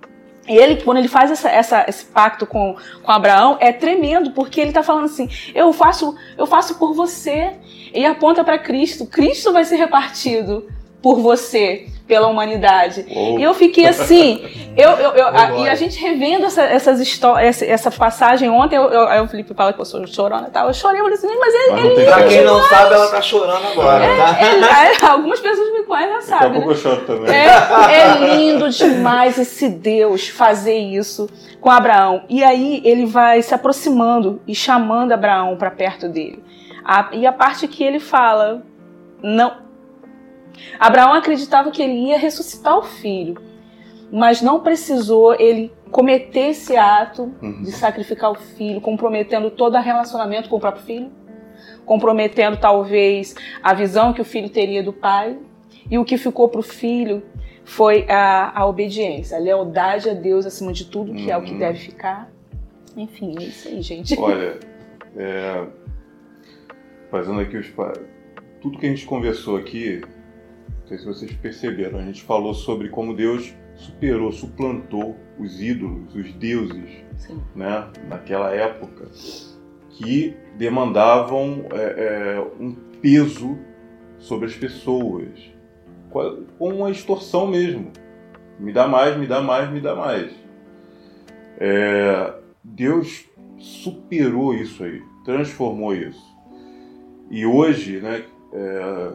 Ele, quando ele faz essa, essa, esse pacto com, com Abraão, é tremendo, porque ele está falando assim: eu faço, eu faço por você. E aponta para Cristo. Cristo vai ser repartido por você pela humanidade. Oh. E eu fiquei assim, eu, eu, eu a, e a gente revendo essa, essas histórias, essa, essa, passagem ontem, eu, eu, o Felipe fala que eu sou chorona e tal, eu chorei, eu falei assim, mas ele, ele Pra quem não sabe, ela tá chorando agora, é, tá? Ele, é, algumas pessoas me conhecem, já sabem. Daqui a pouco né? eu choro também. É, é lindo demais esse Deus fazer isso com Abraão. E aí ele vai se aproximando e chamando Abraão para perto dele. A, e a parte que ele fala, não, Abraão acreditava que ele ia ressuscitar o filho, mas não precisou ele cometer esse ato uhum. de sacrificar o filho, comprometendo todo o relacionamento com o próprio filho, comprometendo talvez a visão que o filho teria do pai, e o que ficou para o filho foi a, a, obediência, a lealdade a Deus acima de tudo, que uhum. é o que uhum. deve ficar. Enfim, é isso aí, gente. Olha, é, fazendo aqui os tudo que a gente conversou aqui não sei se vocês perceberam, a gente falou sobre como Deus superou, suplantou os ídolos, os deuses, Sim. né, naquela época, que demandavam é, é, um peso sobre as pessoas, com uma extorsão mesmo. Me dá mais, me dá mais, me dá mais. É, Deus superou isso aí, transformou isso. E hoje, né, é,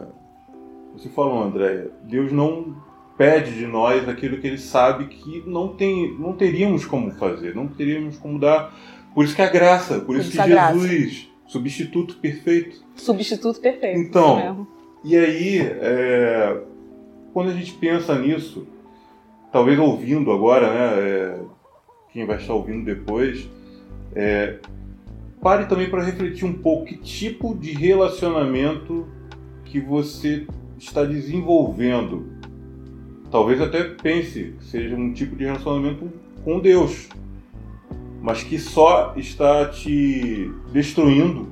você falou, André, Deus não pede de nós aquilo que ele sabe que não, tem, não teríamos como fazer, não teríamos como dar. Por isso que a graça, por, por isso, isso que Jesus, graça. substituto perfeito. Substituto perfeito. Então, e aí, é, quando a gente pensa nisso, talvez ouvindo agora, né, é, quem vai estar ouvindo depois, é, pare também para refletir um pouco que tipo de relacionamento que você está desenvolvendo. Talvez até pense que seja um tipo de relacionamento com Deus, mas que só está te destruindo.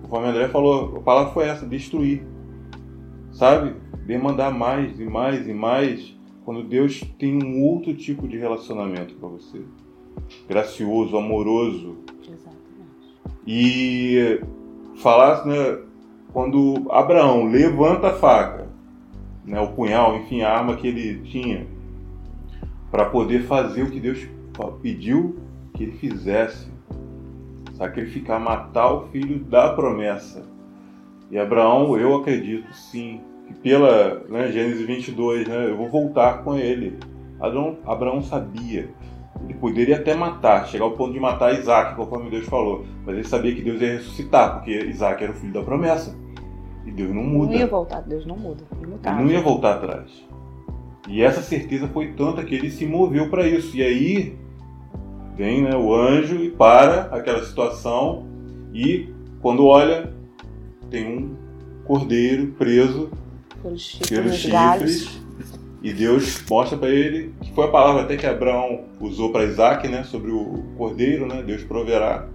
Conforme André falou, a palavra foi essa: destruir. Sabe? Demandar mais e mais e mais quando Deus tem um outro tipo de relacionamento para você gracioso, amoroso. Exatamente. E falar, né, quando Abraão levanta a faca, né, o punhal, enfim, a arma que ele tinha, para poder fazer o que Deus pediu que ele fizesse, sacrificar, matar o filho da promessa. E Abraão, eu acredito sim, que pela né, Gênesis 22, né, eu vou voltar com ele. Abraão, Abraão sabia ele poderia até matar, chegar ao ponto de matar Isaac, conforme Deus falou. Mas ele sabia que Deus ia ressuscitar, porque Isaac era o filho da promessa. E Deus não muda. Não ia voltar, Deus não muda. Não ia voltar atrás. E essa certeza foi tanta que ele se moveu para isso. E aí vem né, o anjo e para aquela situação. E quando olha, tem um cordeiro preso pelos chifres. Pelos chifres e Deus mostra para ele, que foi a palavra até que Abraão usou para Isaac, né, sobre o cordeiro, né, Deus proverá.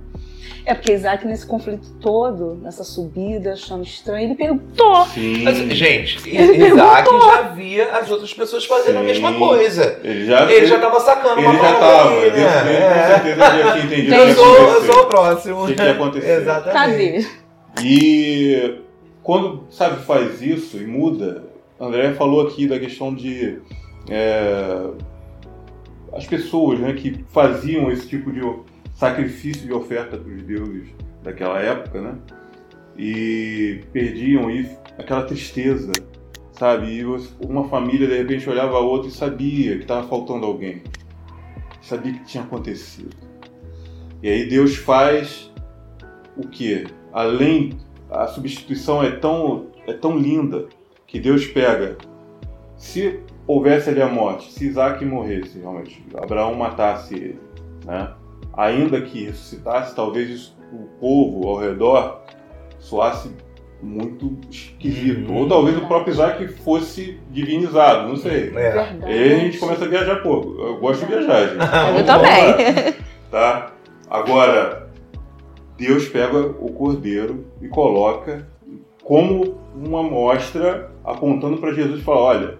É porque Isaac, nesse conflito todo, nessa subida, achando estranho, ele perguntou. Sim. Mas, gente, ele Isaac perguntou. já via as outras pessoas fazendo Sim. a mesma coisa. Ele já ele já estava sacando ele uma já estava. Ele, né? é. Com certeza ele já tinha entendido. Eu sou, eu sou o próximo. O que, que ia acontecer. Exatamente. Cadê? E quando, sabe, faz isso e muda, André falou aqui da questão de é, as pessoas né, que faziam esse tipo de sacrifício de oferta para os deuses daquela época, né? E perdiam e aquela tristeza, sabe? E uma família de repente olhava a outra e sabia que estava faltando alguém, sabia que tinha acontecido. E aí Deus faz o que? Além a substituição é tão é tão linda que Deus pega. Se houvesse ali a morte, se Isaac morresse, realmente, Abraão matasse ele, né? Ainda que ressuscitasse, talvez o povo ao redor soasse muito esquisito. Ou talvez o próprio Isaac fosse divinizado, não sei. É. E aí a gente começa a viajar, pô. Eu gosto de viajar, gente. eu também. Tá? Agora, Deus pega o cordeiro e coloca como uma mostra apontando para Jesus e fala: olha,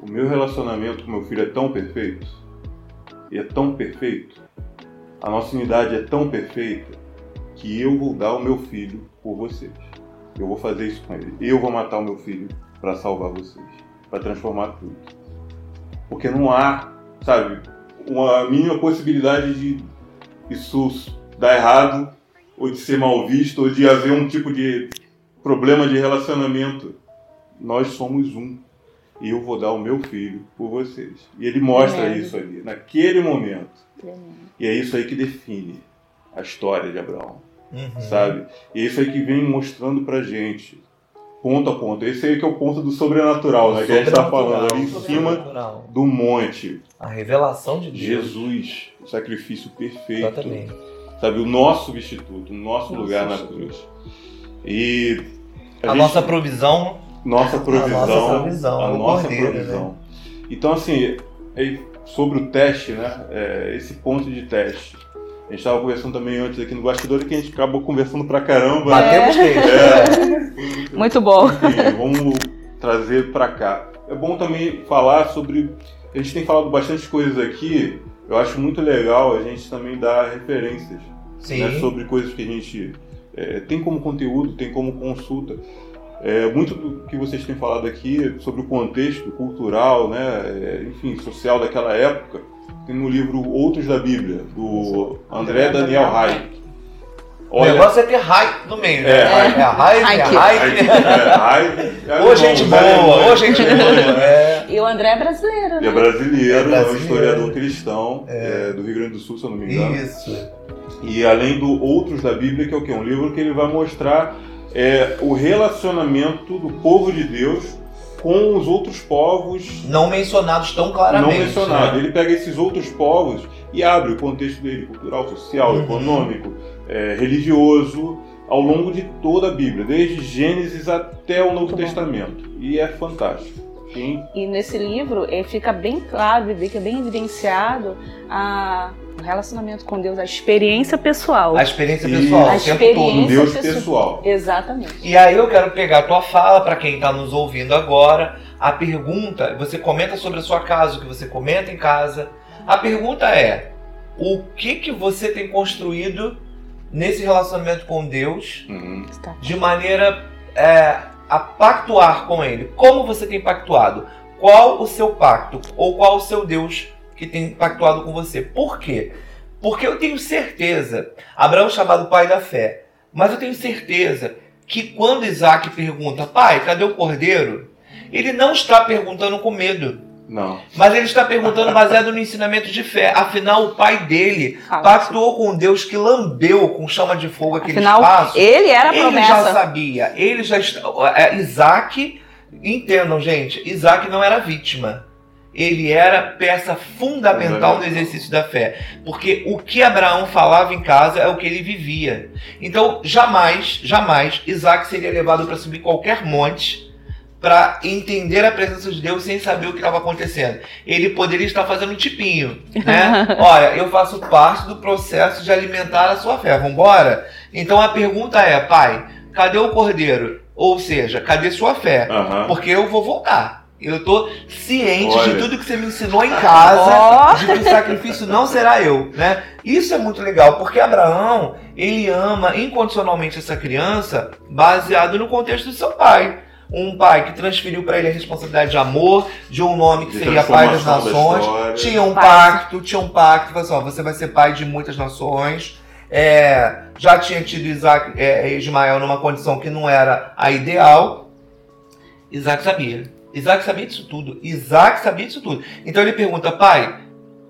o meu relacionamento com meu filho é tão perfeito, e é tão perfeito, a nossa unidade é tão perfeita, que eu vou dar o meu filho por vocês. Eu vou fazer isso com ele. Eu vou matar o meu filho para salvar vocês, para transformar tudo. Porque não há, sabe, uma mínima possibilidade de isso dar errado, ou de ser mal visto, ou de haver um tipo de problema de relacionamento. Nós somos um. E eu vou dar o meu filho por vocês. E ele mostra Tremendo. isso ali, naquele momento. E é isso aí que define a história de Abraão, Uhum. sabe? E é isso aí que vem mostrando pra gente, ponto a ponto. Esse aí que é o ponto do sobrenatural, né? Que a gente tá falando ali em cima do monte. A revelação de Deus. Jesus, o sacrifício perfeito. Exatamente. Sabe, o nosso substituto, o nosso lugar na cruz. E A, gente- nossa provisão. nossa provisão, A nossa provisão, a nossa cordeiro, provisão. Então, assim, aí, sobre o teste, né? é, esse ponto de teste. A gente estava conversando também antes aqui no bastidor que a gente acabou conversando pra caramba. Batemos queixo. É, Muito bom. enfim, vamos trazer pra cá. É bom também falar sobre. A gente tem falado bastante coisas aqui. Eu acho muito legal a gente também dar referências Sim. né, sobre coisas que a gente é, tem como conteúdo, tem como consulta. É, muito do que vocês têm falado aqui sobre o contexto cultural, né, é, enfim, social daquela época, tem no livro Outros da Bíblia, do André Daniel Hayek. O negócio é ter hype no meio, né? É, É, hype, é Hype. hype. é, Hayek, é Ô, gente né, boa, ô, gente boa. E o André é brasileiro, Ele é né? brasileiro, É um historiador cristão é, do Rio Grande do Sul, se eu não me engano. Isso. E além do Outros da Bíblia, que é o quê? Um livro que ele vai mostrar é, o relacionamento do povo de Deus com os outros povos Não mencionados tão claramente. não mencionados. né? Ele pega esses outros povos e abre o contexto dele, cultural, social, Uhum. econômico, é, religioso, ao longo de toda a Bíblia, desde Gênesis até o Novo Muito bom. Testamento. E é fantástico. Quem E nesse livro eh, fica bem claro, fica bem evidenciado a, o relacionamento com Deus, a experiência pessoal. A experiência pessoal, A o tempo experiência- todo. Deus pessoal. pessoal. Exatamente. E aí eu quero pegar a tua fala para quem está nos ouvindo agora. A pergunta, você comenta sobre a sua casa, o que você comenta em casa. A pergunta é: o que que você tem construído nesse relacionamento com Deus Uhum. De maneira é, a pactuar com Ele? Como você tem pactuado? Qual o seu pacto? Ou qual o seu Deus que tem pactuado com você? Por quê? Porque eu tenho certeza, Abraão é chamado pai da fé, mas eu tenho certeza que quando Isaac pergunta, pai, cadê o cordeiro? Ele não está perguntando com medo, Não. mas ele está perguntando baseado no ensinamento de fé. Afinal, o pai dele pactuou com Deus que lambeu com chama de fogo aquele Afinal, espaço. ele era a Ele já promessa. sabia, ele já está. é, Isaac, entendam, gente, Isaac não era vítima. Ele era peça fundamental do exercício da fé. Porque o que Abraão falava em casa é o que ele vivia. Então, jamais, jamais Isaac seria levado para subir qualquer monte para entender a presença de Deus sem saber o que estava acontecendo. Ele poderia estar fazendo um tipinho, né? Olha, eu faço parte do processo de alimentar a sua fé. Vambora? Então a pergunta é, pai, cadê o cordeiro? Ou seja, cadê sua fé? Porque eu vou voltar. Eu tô ciente Olha. de tudo que você me ensinou em casa, de que o sacrifício não será eu, né? Isso é muito legal, porque Abraão, ele ama incondicionalmente essa criança baseado no contexto do seu pai. Um pai que transferiu para ele a responsabilidade de amor, de um nome que De seria pai das da nações. história. Tinha um pacto, tinha um pacto, falou assim, ó, você vai ser pai de muitas nações. É, já tinha tido Isaac, é, Ismael numa condição que não era a ideal. Isaac sabia. Isaac sabia disso tudo. Isaac sabia disso tudo. Então ele pergunta, pai,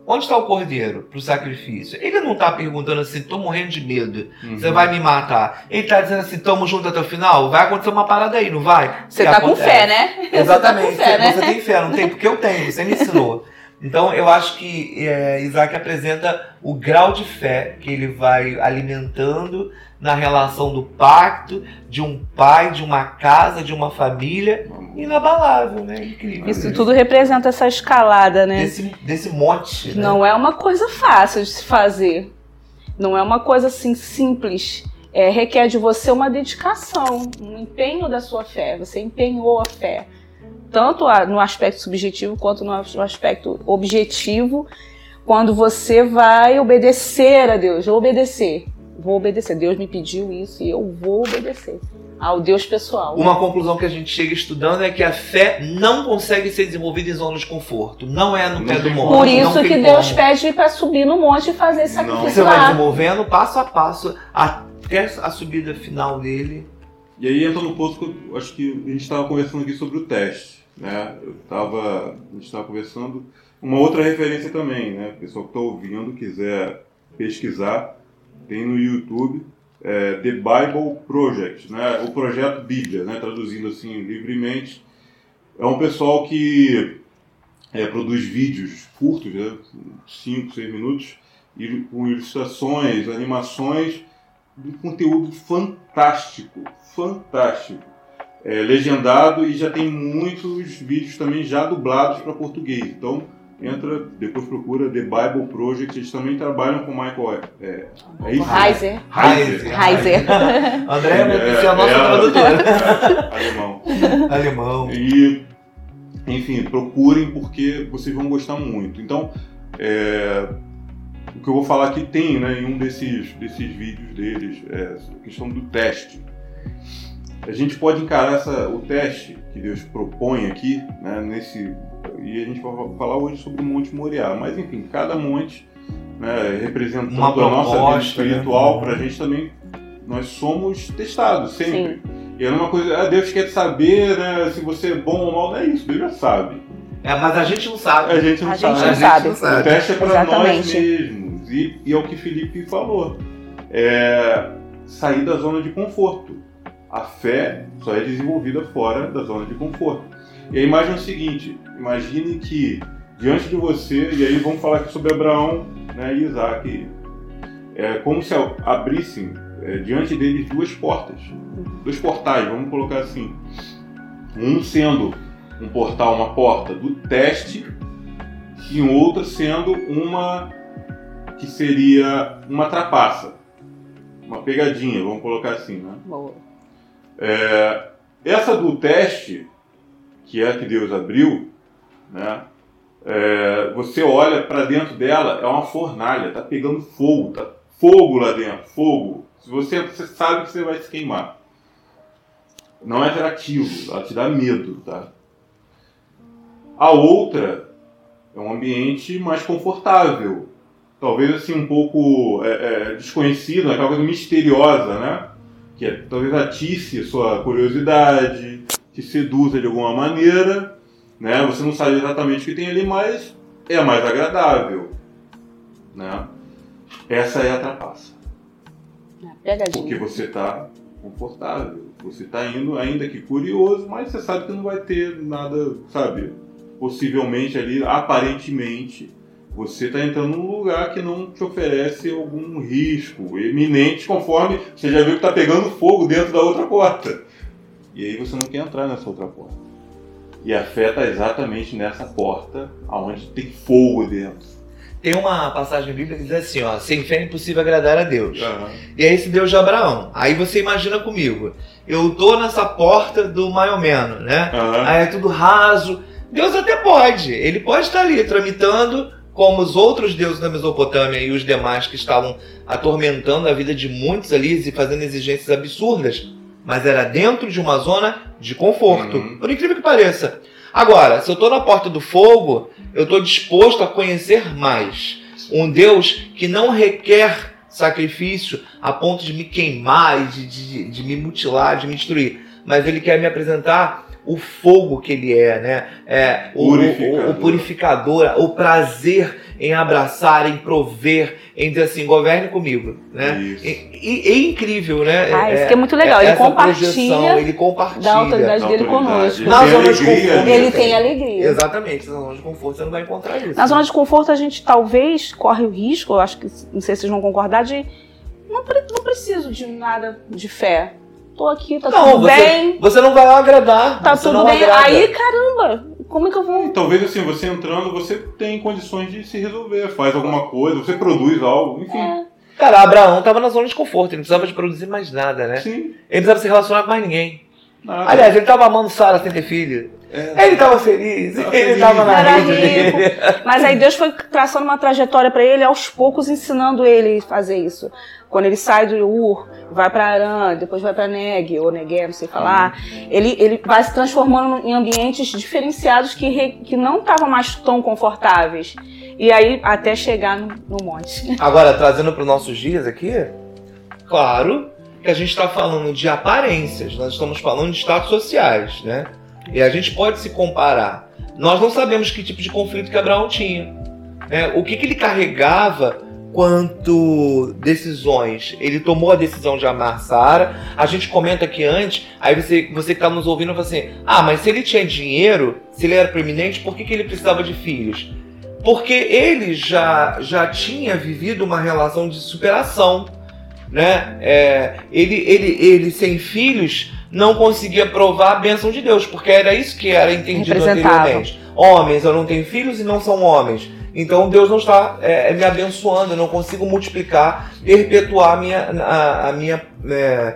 onde está o cordeiro para o sacrifício? Ele não está perguntando assim, estou morrendo de medo, Uhum. você vai me matar. Ele está dizendo assim, estamos juntos até o final? Vai acontecer uma parada aí, não vai? Você E tá com fé, né? Exatamente. Você tá fé, né? Você tem fé, não tem? Porque eu tenho, você me ensinou. Então eu acho que é, Isaac apresenta o grau de fé que ele vai alimentando na relação do pacto de um pai, de uma casa, de uma família, inabalável, né? Incrível. Isso tudo representa essa escalada, né? Desse, desse mote. né? Não é uma coisa fácil de se fazer. Não é uma coisa assim simples. É, requer de você uma dedicação, um empenho da sua fé. Você empenhou a fé. Tanto a, no aspecto subjetivo quanto no, no aspecto objetivo, quando você vai obedecer a Deus, obedecer, vou obedecer. Deus me pediu isso e eu vou obedecer ao Deus pessoal. Uma conclusão que a gente chega estudando é que a fé não consegue ser desenvolvida em zonas de conforto. Não é no pé do monte. Por isso que Deus como. pede para subir no monte e fazer esse sacrifício Você vai desenvolvendo passo a passo até a subida final dele. E aí entra no ponto que eu acho que a gente estava conversando aqui sobre o teste. Né? Eu tava, a gente estava conversando. Uma outra referência também, né? O pessoal que está ouvindo, quiser pesquisar, tem no YouTube é, The Bible Project, né? o projeto Bíblia, né? traduzindo assim livremente. É um pessoal que é, produz vídeos curtos, 5, né? 6 minutos, e com ilustrações, animações, um conteúdo fantástico, fantástico. É, legendado e já tem muitos vídeos também já dublados para português. Então, entra, depois procura The Bible Project, eles também trabalham com Michael. É, é isso? Heiser. Heiser. Heiser. André é, é a nossa tradutora. alemão. Alemão. E, enfim, procurem porque vocês vão gostar muito. Então, é, o que eu vou falar aqui tem né, em um desses, desses vídeos deles, é a questão do teste. A gente pode encarar essa, o teste que Deus propõe aqui, né, nesse e a gente vai falar hoje sobre o Monte Moriá. Mas enfim, cada monte né, representando Uma a nossa vida proposta, espiritual, né? para a gente também, nós somos testados sempre. Sim. E é uma coisa, ah, Deus quer saber né, se você é bom ou mal, não é isso, Deus já sabe. É, mas a gente não sabe. A gente não A sabe. gente não A gente sabe. não sabe. O teste é para nós mesmos. E, e é o que Felipe falou. É sair da zona de conforto. A fé só é desenvolvida fora da zona de conforto. E a imagem é o seguinte: imagine que diante de você, e aí vamos falar aqui sobre Abraão né, e Isaac, é como se abrissem é, diante deles duas portas, dois portais, vamos colocar assim. Um sendo um portal, uma porta do teste, e outra sendo uma que seria uma trapaça, uma pegadinha, vamos colocar assim, né? Boa. É, essa do teste, que é a que Deus abriu, né? É, você olha para dentro dela, é uma fornalha, tá pegando fogo, tá fogo lá dentro, fogo. Se você, você sabe que você vai se queimar. Não é atrativo, ela te dá medo, tá? A outra é um ambiente mais confortável, talvez assim um pouco é, é, desconhecido, aquela coisa misteriosa, né? Que é, talvez atice sua curiosidade, te seduza de alguma maneira, né? Você não sabe exatamente o que tem ali, mas é mais agradável, né? Essa é a trapaça, porque Pegadinha. você está confortável, você está indo ainda que curioso, mas você sabe que não vai ter nada, sabe? Possivelmente ali, aparentemente, você está entrando num lugar que não te oferece algum risco eminente, conforme você já viu que está pegando fogo dentro da outra porta. E aí você não quer entrar nessa outra porta. E a fé está exatamente nessa porta, aonde tem fogo dentro. Tem uma passagem bíblica que diz assim, ó, sem fé é impossível agradar a Deus. E é esse Deus de Abraão. Aí você imagina comigo, eu tô nessa porta do Maiomeno, né? Aham. Aí é tudo raso. Deus até pode, ele pode estar ali tramitando como os outros deuses da Mesopotâmia e os demais que estavam atormentando a vida de muitos ali e fazendo exigências absurdas, mas era dentro de uma zona de conforto, Uhum. por incrível que pareça. Agora, se eu estou na porta do fogo, eu estou disposto a conhecer mais. Um Deus que não requer sacrifício a ponto de me queimar de, de, de me mutilar, de me destruir. Mas ele quer me apresentar o fogo que ele é, né? É, o, Purificador. o, o purificador, o prazer em abraçar, em prover, em dizer assim, governe comigo, né? Isso. E, e- é incrível, né? Ah, isso que é muito legal. Ele essa compartilha projeção, ele compartilha. Da autoridade Da dele conosco. Ele Na zona de conforto. né? Ele tem alegria. Exatamente, na zona de conforto você não vai encontrar isso. Na zona de conforto, a gente talvez corre o risco, eu acho que, não sei se vocês vão concordar, de não, não preciso de nada de fé. Tô aqui, tá Não, tudo você, bem, você não vai agradar. tá você tudo não bem. agrada. Aí, caramba, como é que eu vou? Talvez assim, você entrando, você tem condições de se resolver, faz alguma coisa, você produz algo, enfim. É, Cara, Abraão tava na zona de conforto, ele não precisava de produzir mais nada, né? Sim, Ele não precisava se relacionar com mais ninguém. nada. Aliás, ele tava amando Sara sem ter filho. Ele estava feliz, Tava ele estava na rico. dele. Mas aí Deus foi traçando uma trajetória para ele, aos poucos ensinando ele a fazer isso. Quando ele sai do Ur, vai para Arã, depois vai para Neg, ou Negué, não sei falar, ele, ele vai se transformando em ambientes diferenciados que, re- que não estavam mais tão confortáveis. E aí, até chegar no, no monte. Agora, trazendo para os nossos dias aqui, claro que a gente está falando de aparências, nós estamos falando de status sociais, né? E a gente pode se comparar. Nós não sabemos que tipo de conflito que Abraão tinha. né? O que, que ele carregava quanto decisões. Ele tomou a decisão de amar Sara. A gente comenta aqui antes, aí você, você que está nos ouvindo fala assim: ah, mas se ele tinha dinheiro, se ele era preeminente, por que, que ele precisava de filhos? Porque ele já, já tinha vivido uma relação de superação. Né? É, ele, ele, ele, sem filhos, não conseguia provar a bênção de Deus, porque era isso que era entendido anteriormente. Homens, eu não tenho filhos e não são homens. Então Deus não está é, me abençoando, eu não consigo multiplicar, perpetuar a minha, a, a minha, é,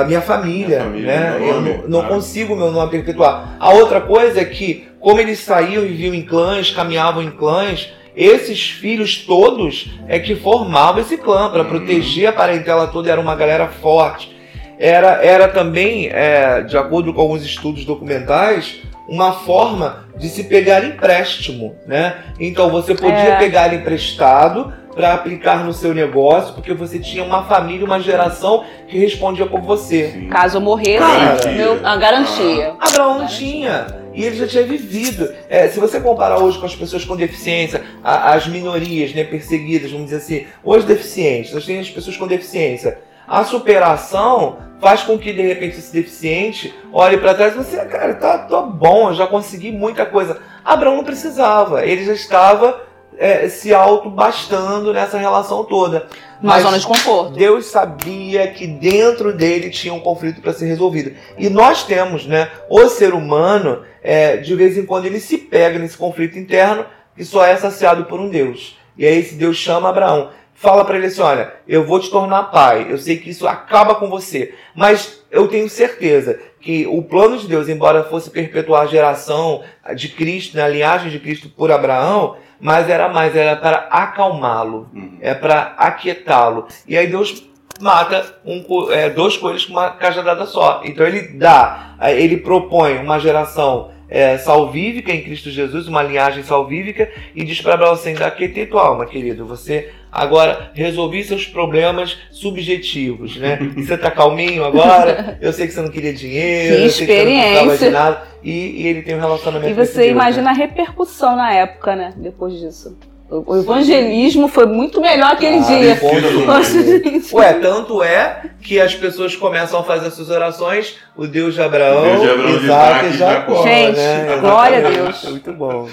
a minha família. Minha família, né? meu Eu nome, não, não consigo meu nome perpetuar. A outra coisa é que, como eles saíam e viviam em clãs, caminhavam em clãs, esses filhos todos é que formavam esse clã para Uhum. proteger a parentela toda, era uma galera forte. Era, era também, é, de acordo com alguns estudos documentais, uma forma de se pegar empréstimo, né? Então você podia É. pegar emprestado para aplicar no seu negócio, porque você tinha uma família, uma geração que respondia por você. Sim. Caso eu morresse, Cara. meu, a garantia. Abraão não tinha. E ele já tinha vivido. É, se você comparar hoje com as pessoas com deficiência, a- as minorias né, perseguidas, vamos dizer assim, hoje deficientes, nós temos as pessoas com deficiência. A superação faz com que, de repente, esse deficiente olhe para trás e fale assim, cara, tá, tô bom, eu já consegui muita coisa. Abraão não precisava, ele já estava é, se auto-bastando nessa relação toda. Uma Mas- zona de conforto. Deus sabia que dentro dele tinha um conflito para ser resolvido. E nós temos, né? O ser humano, é, de vez em quando, ele se pega nesse conflito interno que só é saciado por um Deus. E aí esse Deus chama Abraão. Fala para ele assim: olha, eu vou te tornar pai. Eu sei que isso acaba com você. Mas eu tenho certeza que o plano de Deus, embora fosse perpetuar a geração de Cristo, né, a linhagem de Cristo por Abraão, mas era mais, era para acalmá-lo Uhum. é para aquietá-lo. E aí Deus mata um é, dois coelhos com uma cajadada só. Então ele dá, ele propõe uma geração é, salvífica em Cristo Jesus, uma linhagem salvífica, e diz para Abraão assim: aquietei tua alma, querido. Você agora resolvi seus problemas subjetivos, né? Você tá calminho agora? Eu sei que você não queria dinheiro, Que eu sei que você não precisava de experiência. nada. E, e ele tem um relacionamento E você Deus, imagina né? a repercussão na época, né? Depois disso. O evangelismo foi muito melhor aquele Ah, dia. mundo. gente. Ué, tanto é que as pessoas começam a fazer suas orações, o Deus de Abraão, O Deus de Abraão, Isaac e Jacó. Gente, né? glória a. Deus. É muito bom.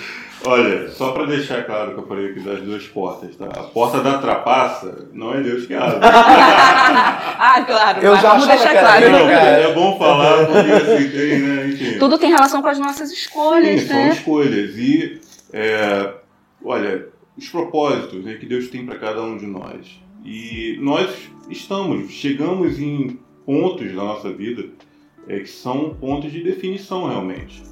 Olha, só para deixar claro que eu falei aqui das duas portas, tá? A porta da trapaça não é Deus que abre. ah, claro. Eu já vamos deixar claro. Não, é bom falar porque assim tem, né? Enfim. Tudo tem relação com as nossas escolhas, Sim, são né? escolhas. E, é, olha, os propósitos né, que Deus tem para cada um de nós. E nós estamos, chegamos em pontos da nossa vida é, que são pontos de definição realmente.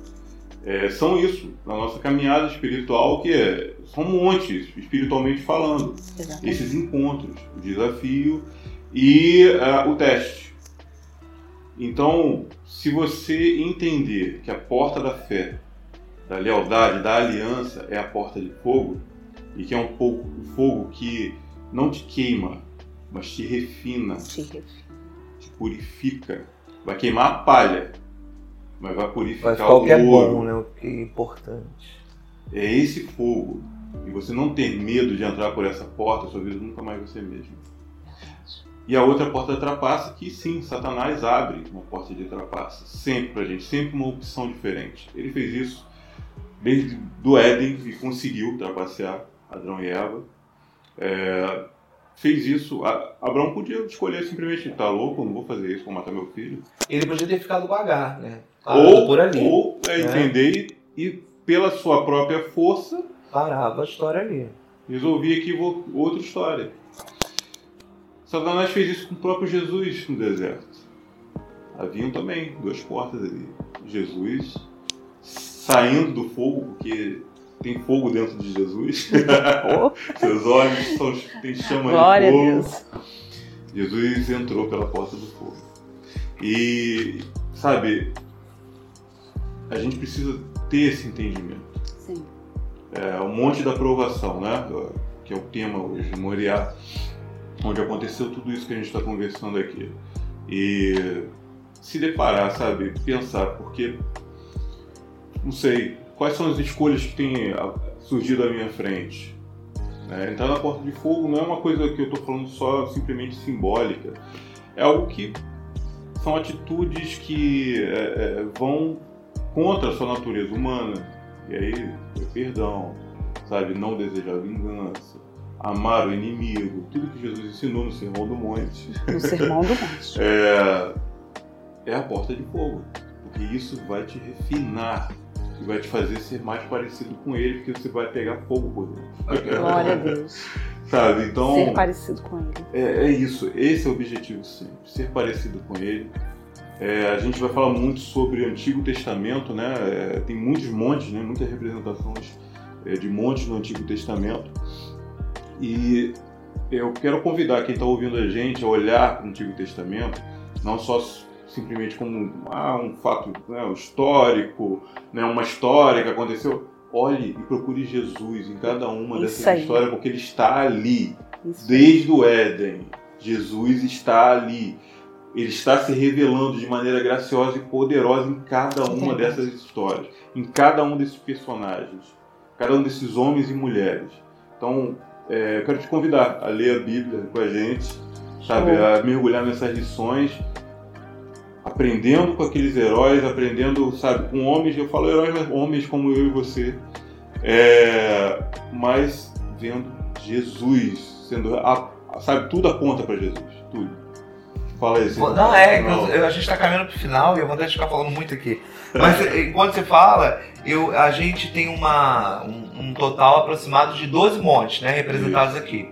É, são isso, na nossa caminhada espiritual, que é, são montes, espiritualmente falando Exatamente. esses encontros, o desafio e ah, o teste. Então, se você entender que a porta da fé, da lealdade, da aliança é a porta de fogo, e que é um pouco o fogo que não te queima, mas te refina, te purifica, vai queimar a palha, mas vai purificar Mas que é o ouro. bom, né? O que é importante. É esse fogo. E você não ter medo de entrar por essa porta, sua vida nunca mais vai ser a mesma. E a outra porta da trapaça, que sim, Satanás abre uma porta de trapaça. Sempre pra gente, sempre uma opção diferente. Ele fez isso desde do Éden e conseguiu trapacear Adão e Eva. É, fez isso. A- Abraão podia escolher simplesmente, tá louco, não vou fazer isso, vou matar meu filho. Ele podia ter ficado com né? Ou, por ali. ou é, né? entender e, e pela sua própria força Parava a história ali. resolvi aqui outra história. Satanás fez isso com o próprio Jesus no deserto. Haviam também duas portas ali. Jesus saindo do fogo, porque tem fogo dentro de Jesus. Seus olhos são, têm chama Glória de fogo. a Deus. Jesus entrou pela porta do fogo. E, sabe, a gente precisa ter esse entendimento. Sim. É, o monte da aprovação, né? Que é o tema hoje, Moriá, onde aconteceu tudo isso que a gente está conversando aqui. E se deparar, sabe? Pensar, porque, não sei, quais são as escolhas que têm ah, surgido à minha frente? É, entrar na porta de fogo não é uma coisa que eu estou falando só simplesmente simbólica. É algo que são atitudes que é, é, vão contra a sua natureza humana. E aí, é perdão, sabe? Não desejar vingança, amar o inimigo, tudo que Jesus ensinou no Sermão do Monte. No Sermão do Monte. é, é a porta de fogo. Porque isso vai te refinar e vai te fazer ser mais parecido com ele, porque você vai pegar fogo por dentro. Glória a Deus. Sabe? Então. Ser parecido com ele. É, é isso, esse é o objetivo sempre, ser parecido com ele. É, a gente vai falar muito sobre o Antigo Testamento, né? É, tem muitos montes, né? muitas representações é, de montes no Antigo Testamento. E eu quero convidar quem está ouvindo a gente a olhar para o Antigo Testamento, não só simplesmente como ah, um fato né, histórico, né, uma história que aconteceu. Olhe e procure Jesus em cada uma Isso dessas aí. histórias, porque ele está ali. Isso. Desde o Éden, Jesus está ali. Ele está se revelando de maneira graciosa e poderosa em cada uma dessas histórias, em cada um desses personagens, cada um desses homens e mulheres. Então, é, eu quero te convidar a ler a Bíblia com a gente, sabe, a mergulhar nessas lições, aprendendo com aqueles heróis, aprendendo, sabe, com homens, eu falo heróis, mas homens como eu e você, é, mas vendo Jesus, sendo, a- sabe, tudo aponta para Jesus, tudo. Fala aí, Silvio. Não, é, Não. eu- a gente tá caminhando pro final e eu vou de ficar falando muito aqui. Mas eh, enquanto você fala, eu, a gente tem uma, um, um total aproximado de 12 montes, né, representados aqui.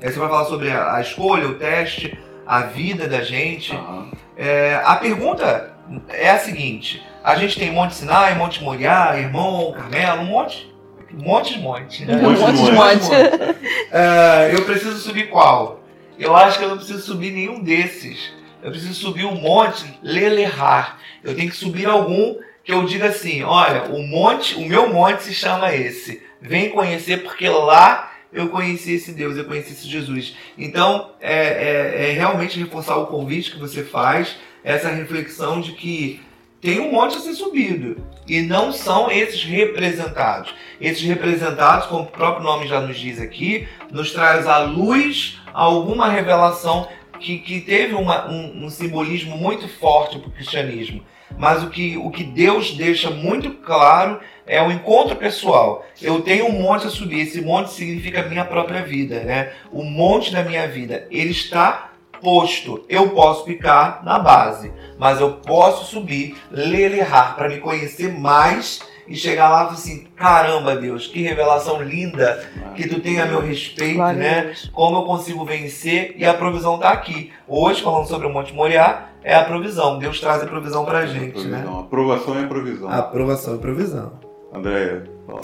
Aí você vai falar sobre a, a escolha, o teste, a vida da gente. Aham. É, a pergunta é a seguinte: a gente tem Monte Sinai, Monte Moriá, Irmão, Carmelo, um monte, um monte de monte. Né? Um monte de monte de monte. monte. É, eu preciso subir qual? Eu acho que eu não preciso subir nenhum desses. Eu preciso subir o monte Lelerar. Eu tenho que subir algum que eu diga assim: olha, o monte, o meu monte se chama esse. Vem conhecer porque lá eu conheci esse Deus, eu conheci esse Jesus. Então, é, é- é realmente reforçar o convite que você faz, essa reflexão de que tem um monte a ser subido. E não são esses representados. Esses representados, como o próprio nome já nos diz aqui, nos traz à luz alguma revelação que, que teve uma- um, um simbolismo muito forte para o cristianismo. Mas o que, o que Deus deixa muito claro é o encontro pessoal. Eu tenho um monte a subir, esse monte significa a minha própria vida, né? O monte da minha vida, ele está posto. Eu posso ficar na base, mas eu posso subir, lelerar para me conhecer mais e chegar lá e falar assim: caramba, Deus, que revelação linda que tu tem a meu respeito, a né? Como eu consigo vencer e a provisão está aqui. Hoje, falando sobre o Monte Moriá, é a provisão. Deus traz a provisão pra gente, né? Provisão. Aprovação é provisão. Aprovação e provisão. Andréia, fala.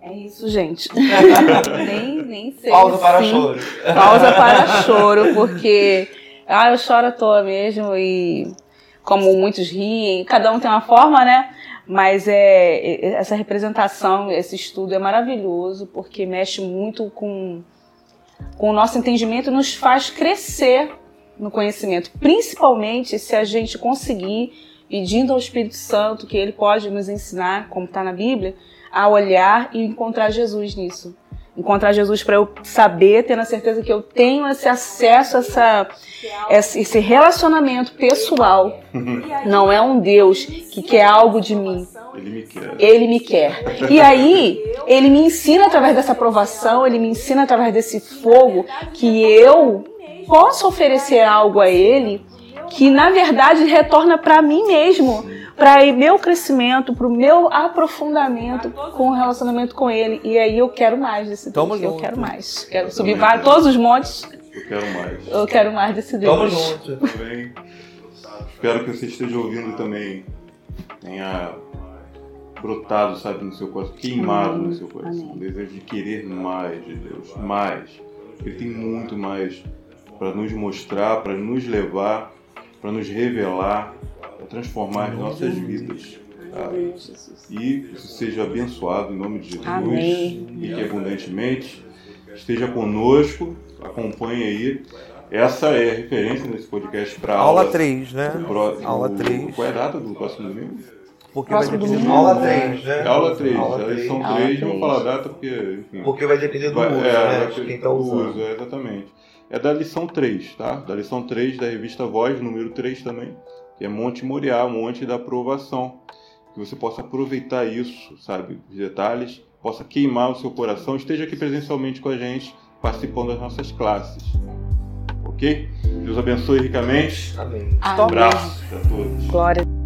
É isso, gente. nem, nem sei. Pausa para sim. choro. Pausa para choro, porque ah, eu choro à toa mesmo e como muitos riem, cada um tem uma forma, né? Mas é é- essa representação, esse estudo é maravilhoso porque mexe muito com, com o nosso entendimento e nos faz crescer no conhecimento, principalmente se a gente conseguir, pedindo ao Espírito Santo que ele pode nos ensinar, como está na Bíblia, a olhar e encontrar Jesus nisso encontrar Jesus para eu saber, tendo a certeza que eu tenho esse acesso, essa, esse relacionamento pessoal. Não é um Deus que quer algo de mim. Ele me quer. Ele me quer. E aí, ele me ensina através dessa aprovação, ele me ensina através desse fogo que eu posso oferecer algo a ele que na verdade retorna para mim mesmo, para meu crescimento, para o meu aprofundamento com o relacionamento com ele. E aí eu quero mais desse Deus. Tamo eu junto. quero mais. Quero subir vários, todos os montes. Eu quero mais. Eu quero mais desse Deus. Tamo junto. Também. Espero que você esteja ouvindo também. Tenha brotado, sabe, no seu coração, queimado Amém. no seu coração. Amém. Um desejo de querer mais de Deus, mais. Ele tem muito mais para nos mostrar, para nos levar, para nos revelar, para transformar as nossas vidas. tá? E isso seja abençoado em nome de Jesus Amém. e que abundantemente esteja conosco, acompanhe aí. Essa é a referência nesse podcast para Aula 3, né? Pro- Aula o- 3. Qual é a data do próximo domingo? Porque vai Próximo depender do domingo. Aula 3, né? É aula 3, Aula a 3. lição Aula 3, não vou três. falar a data porque, enfim. Porque vai depender do vai- uso, é, né? vai De ter quem o usando. uso, é, exatamente. É da lição 3, tá? Da lição 3 da revista Voz, número 3 também, que é Monte Moriá, Monte da Aprovação. Que você possa aproveitar isso, sabe? Os detalhes, possa queimar o seu coração, esteja aqui presencialmente com a gente, participando das nossas classes. Ok? Deus abençoe ricamente. Amém. Um abraço a todos. Glória.